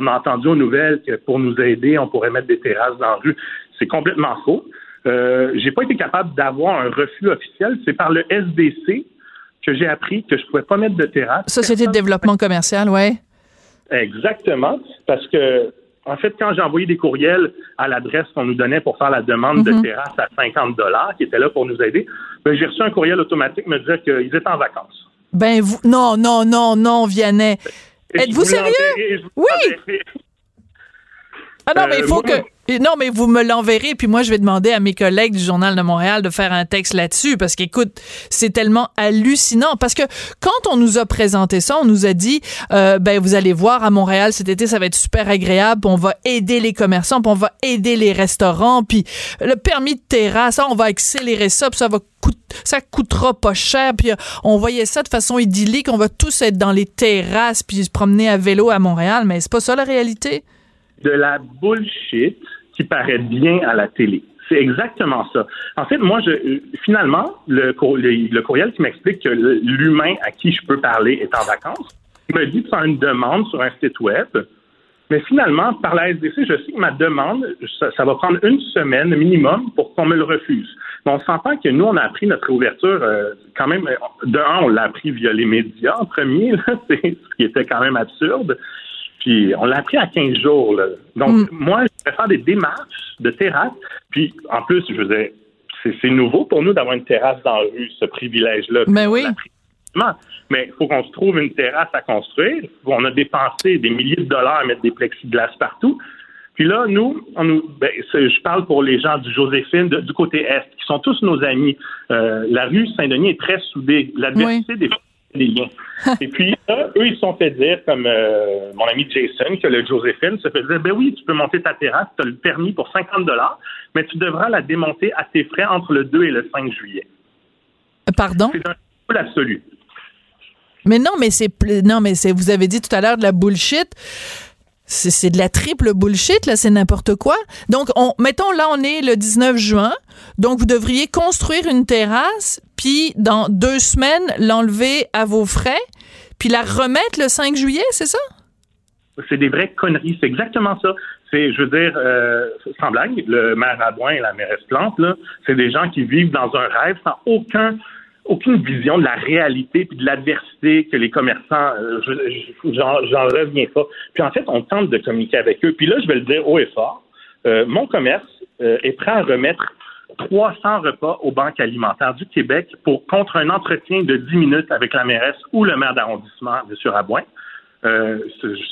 on a entendu aux nouvelles que pour nous aider, on pourrait mettre des terrasses dans la rue. C'est complètement faux. Euh, j'ai pas été capable d'avoir un refus officiel. C'est par le SDC que j'ai appris que je pouvais pas mettre de terrasse. Société de développement commercial, ouais. Exactement, parce que en fait, quand j'ai envoyé des courriels à l'adresse qu'on nous donnait pour faire la demande de Mhm. terrasse à 50 dollars, qui était là pour nous aider, ben, j'ai reçu un courriel automatique me disant qu'ils étaient en vacances. Ben, vous, non, non, non, non, Vianney. Êtes-vous vous sérieux? Oui! Ah non, mais il Euh, faut moi- que. Non, mais vous me l'enverrez, puis moi, je vais demander à mes collègues du Journal de Montréal de faire un texte là-dessus, parce qu'écoute, c'est tellement hallucinant. Parce que quand on nous a présenté ça, on nous a dit, euh, ben, vous allez voir, à Montréal, cet été, ça va être super agréable, puis on va aider les commerçants, puis on va aider les restaurants, puis le permis de terrasse, on va accélérer ça, puis ça va coûter ça coûtera pas cher, puis euh, on voyait ça de façon idyllique, on va tous être dans les terrasses, puis se promener à vélo à Montréal, mais c'est pas ça la réalité? De la bullshit qui paraît bien à la télé. C'est exactement ça. En fait, moi, je, finalement, le, cour- le, le courriel qui m'explique que l'humain à qui je peux parler est en vacances me dit de faire une demande sur un site web. Mais finalement, par la SDC, je sais que ma demande, ça, va prendre une semaine minimum pour qu'on me le refuse. Mais on s'entend que nous, on a appris notre ouverture euh, quand même. euh, De un, on l'a appris via les médias en premier, <laughs> ce qui était quand même absurde. Puis on l'a appris à 15 jours. Là. Donc, moi, je vais faire des démarches de terrasse. Puis, en plus, je dire, c'est, nouveau pour nous d'avoir une terrasse dans la rue, ce privilège-là. Ben oui. Pris rapidement. Mais il faut qu'on se trouve une terrasse à construire. On a dépensé des milliers de dollars à mettre des plexiglas partout. Puis là, nous, on nous ben, je parle pour les gens du Joséphine, de- du côté Est, qui sont tous nos amis. Euh, la rue Saint-Denis est très soudée. L'adversité des liens. <laughs> Et puis, là, eux, ils se sont fait dire, comme euh, mon ami Jason, que le Joséphine se fait dire, ben oui, tu peux monter ta terrasse, tu as le permis pour 50 dollars, mais tu devras la démonter à tes frais entre le 2 et le 5 juillet. Pardon? C'est un peu l'absolu. Mais non, mais c'est non, mais c'est vous avez dit tout à l'heure de la bullshit. C'est c'est de la triple bullshit là, c'est n'importe quoi. Donc on mettons là on est le 19 juin. Donc vous devriez construire une terrasse puis dans deux semaines l'enlever à vos frais puis la remettre le 5 juillet, c'est ça? C'est des vraies conneries. C'est exactement ça. C'est, je veux dire, euh, sans blague, le maire Rabouin et la mairesse Plante, là, c'est des gens qui vivent dans un rêve sans aucun, aucune vision de la réalité puis de l'adversité que les commerçants, euh, je- je- j'en, reviens pas. Puis en fait, on tente de communiquer avec eux. Puis là, je vais le dire haut et fort. Euh, mon commerce est prêt à remettre 300 repas aux banques alimentaires du Québec pour contre un entretien de 10 minutes avec la mairesse ou le maire d'arrondissement, M. Rabouin. Euh,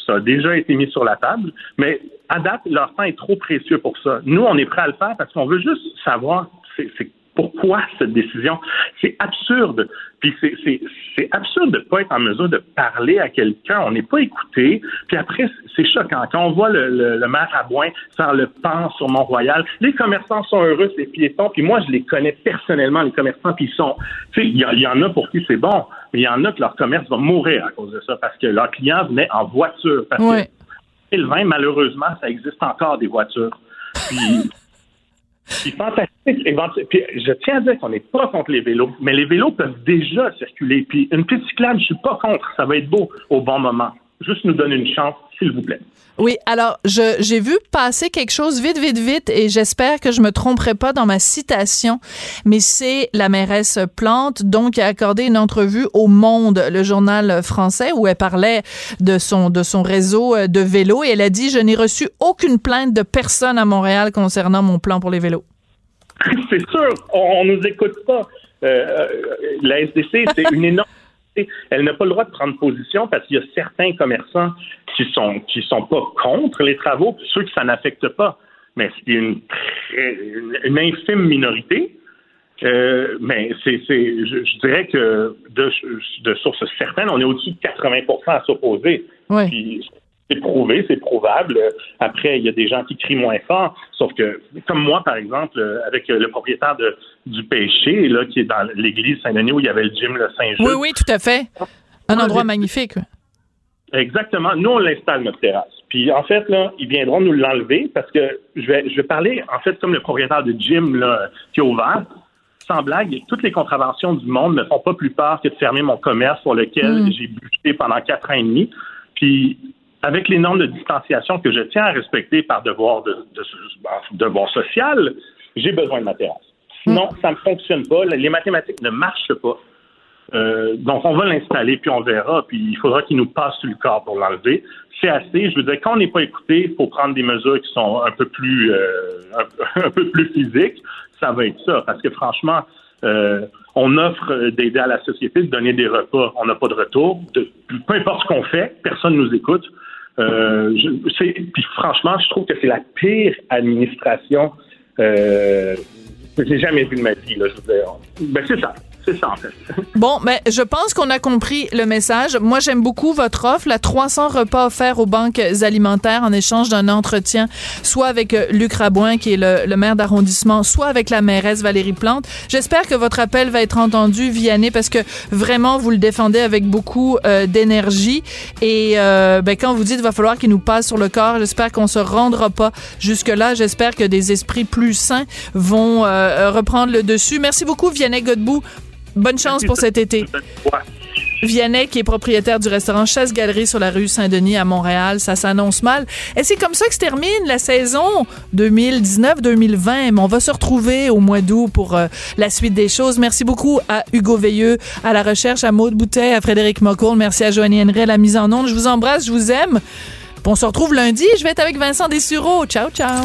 ça a déjà été mis sur la table, mais à date, leur temps est trop précieux pour ça. Nous, on est prêt à le faire parce qu'on veut juste savoir c'est pourquoi cette décision? C'est absurde. Puis c'est- c'est c'est absurde de ne pas être en mesure de parler à quelqu'un. On n'est pas écouté. Puis après, c'est choquant. Quand on voit le, le, le maire Rabouin faire le pan sur Mont-Royal, les commerçants sont heureux, ces piétons. Puis moi, je les connais personnellement, les commerçants. Puis ils sont... Tu sais, il y, en a pour qui c'est bon, mais il y en a que leur commerce va mourir à cause de ça parce que leurs clients venaient en voiture. Parce Ouais. que 2020, malheureusement, ça existe encore des voitures. Puis, puis fantastique. Puis je tiens à dire qu'on n'est pas contre les vélos, mais les vélos peuvent déjà circuler. Puis une petite cyclable, je suis pas contre. Ça va être beau au bon moment. Juste nous donner une chance, s'il vous plaît. Oui, alors j'ai vu passer quelque chose vite vite vite et j'espère que je me tromperai pas dans ma citation, mais c'est la mairesse Plante donc qui a accordé une entrevue au Monde, le journal français où elle parlait de son de son réseau euh, de vélos et elle a dit je n'ai reçu aucune plainte de personne à Montréal concernant mon plan pour les vélos. <laughs> c'est sûr, on, on nous écoute pas. Euh, euh, la SDC, c'est une <laughs> énorme. Elle n'a pas le droit de prendre position parce qu'il y a certains commerçants qui sont qui sont pas contre les travaux, puis ceux que ça n'affecte pas. mais c'est une, une, infime minorité. Euh, mais c'est, je, dirais que de, de sources certaines, on est au-dessus de 80% à s'opposer. Oui. C'est prouvé, c'est prouvable. Après, il y a des gens qui crient moins fort. Sauf que, comme moi, par exemple, avec le propriétaire de, du péché, là, qui est dans l'église Saint-Denis où il y avait le gym le Saint-Jean. Oui, oui, tout à fait. Un endroit magnifique. Exactement. Nous, on l'installe, notre terrasse. Puis, en fait, là, ils viendront nous l'enlever parce que je vais, je vais parler, en fait, comme le propriétaire de gym là, qui est ouvert. Sans blague, toutes les contraventions du monde ne font pas plus peur que de fermer mon commerce pour lequel mm. j'ai buté pendant quatre ans et demi. Puis, avec les normes de distanciation que je tiens à respecter par devoir de, devoir social, j'ai besoin de ma terrasse. Sinon, mm. ça ne fonctionne pas. Les mathématiques ne marchent pas. Euh, donc, on va l'installer, puis on verra. Puis, il faudra qu'il nous passe sur le corps pour l'enlever. C'est assez. Je veux dire, quand on n'est pas écouté, il faut prendre des mesures qui sont un peu plus, euh, un, <laughs> peu plus physiques. Ça va être ça. Parce que franchement, euh, on offre d'aider à la société, de donner des repas. On n'a pas de retour. De, peu importe ce qu'on fait, personne ne nous écoute. Euh, puis franchement, je trouve que c'est la pire administration euh, que j'ai jamais vue de ma vie. Là, je veux dire. Ben, c'est ça. Bon, mais je pense qu'on a compris le message. Moi, j'aime beaucoup votre offre, la 300 repas offerts aux banques alimentaires en échange d'un entretien, soit avec euh, Luc Rabouin, qui est le, maire d'arrondissement, soit avec la mairesse Valérie Plante. J'espère que votre appel va être entendu, Vianney, parce que vraiment, vous le défendez avec beaucoup euh, d'énergie. Et euh, ben, quand vous dites qu'il va falloir qu'il nous passe sur le corps, j'espère qu'on se rendra pas jusque-là. J'espère que des esprits plus sains vont reprendre le dessus. Merci beaucoup, Vianney Godbout Bonne chance pour cet été. Vianney, qui est propriétaire du restaurant Chasse-Galerie sur la rue Saint-Denis à Montréal, ça s'annonce mal. Et c'est comme ça que se termine la saison 2019-2020. Mais on va se retrouver au mois d'août pour euh, la suite des choses. Merci beaucoup à Hugo Veilleux, à la recherche, à Maude Boutet, à Frédéric Mocoul. Merci à Joanie Henry à la mise en onde. Je vous embrasse, je vous aime. on se retrouve lundi. Je vais être avec Vincent Dessureau. Ciao, ciao.